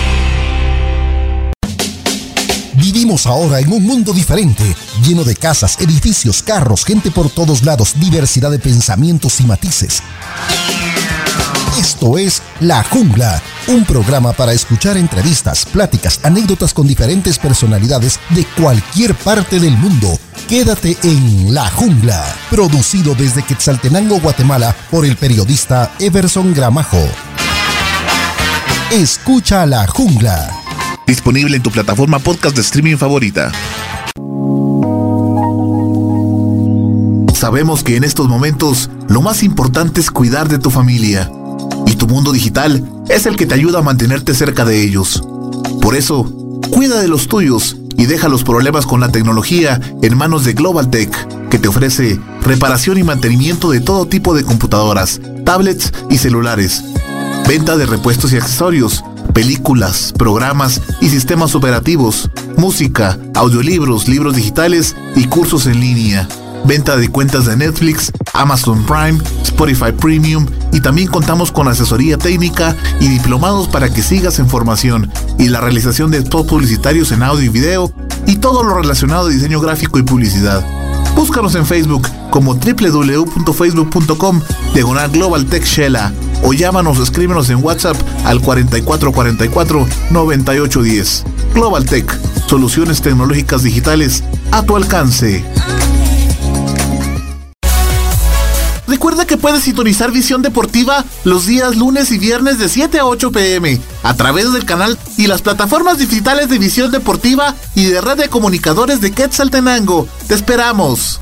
Vivimos ahora en un mundo diferente, lleno de casas, edificios, carros, gente por todos lados, diversidad de pensamientos y matices. Esto es La Jungla, un programa para escuchar entrevistas, pláticas, anécdotas con diferentes personalidades de cualquier parte del mundo. Quédate en La Jungla, producido desde Quetzaltenango, Guatemala, por el periodista Everson Gramajo. Escucha La Jungla. Disponible en tu plataforma podcast de streaming favorita. Sabemos que en estos momentos lo más importante es cuidar de tu familia. Y tu mundo digital es el que te ayuda a mantenerte cerca de ellos. Por eso, cuida de los tuyos y deja los problemas con la tecnología en manos de Global Tech, que te ofrece reparación y mantenimiento de todo tipo de computadoras, tablets y celulares. Venta de repuestos y accesorios, películas, programas y sistemas operativos, música, audiolibros, libros digitales y cursos en línea. Venta de cuentas de Netflix, Amazon Prime, Spotify Premium y también contamos con asesoría técnica y diplomados para que sigas en formación y la realización de spots publicitarios en audio y video y todo lo relacionado a diseño gráfico y publicidad. Búscanos en Facebook como www.facebook.com diagonal Global Tech Shella o llámanos o escríbenos en WhatsApp al 4444 9810. Global Tech, soluciones tecnológicas digitales a tu alcance. Recuerda que puedes sintonizar Visión Deportiva los días lunes y viernes de 7 a 8 pm a través del canal y las plataformas digitales de Visión Deportiva y de Red Comunicadores de Quetzaltenango. ¡Te esperamos!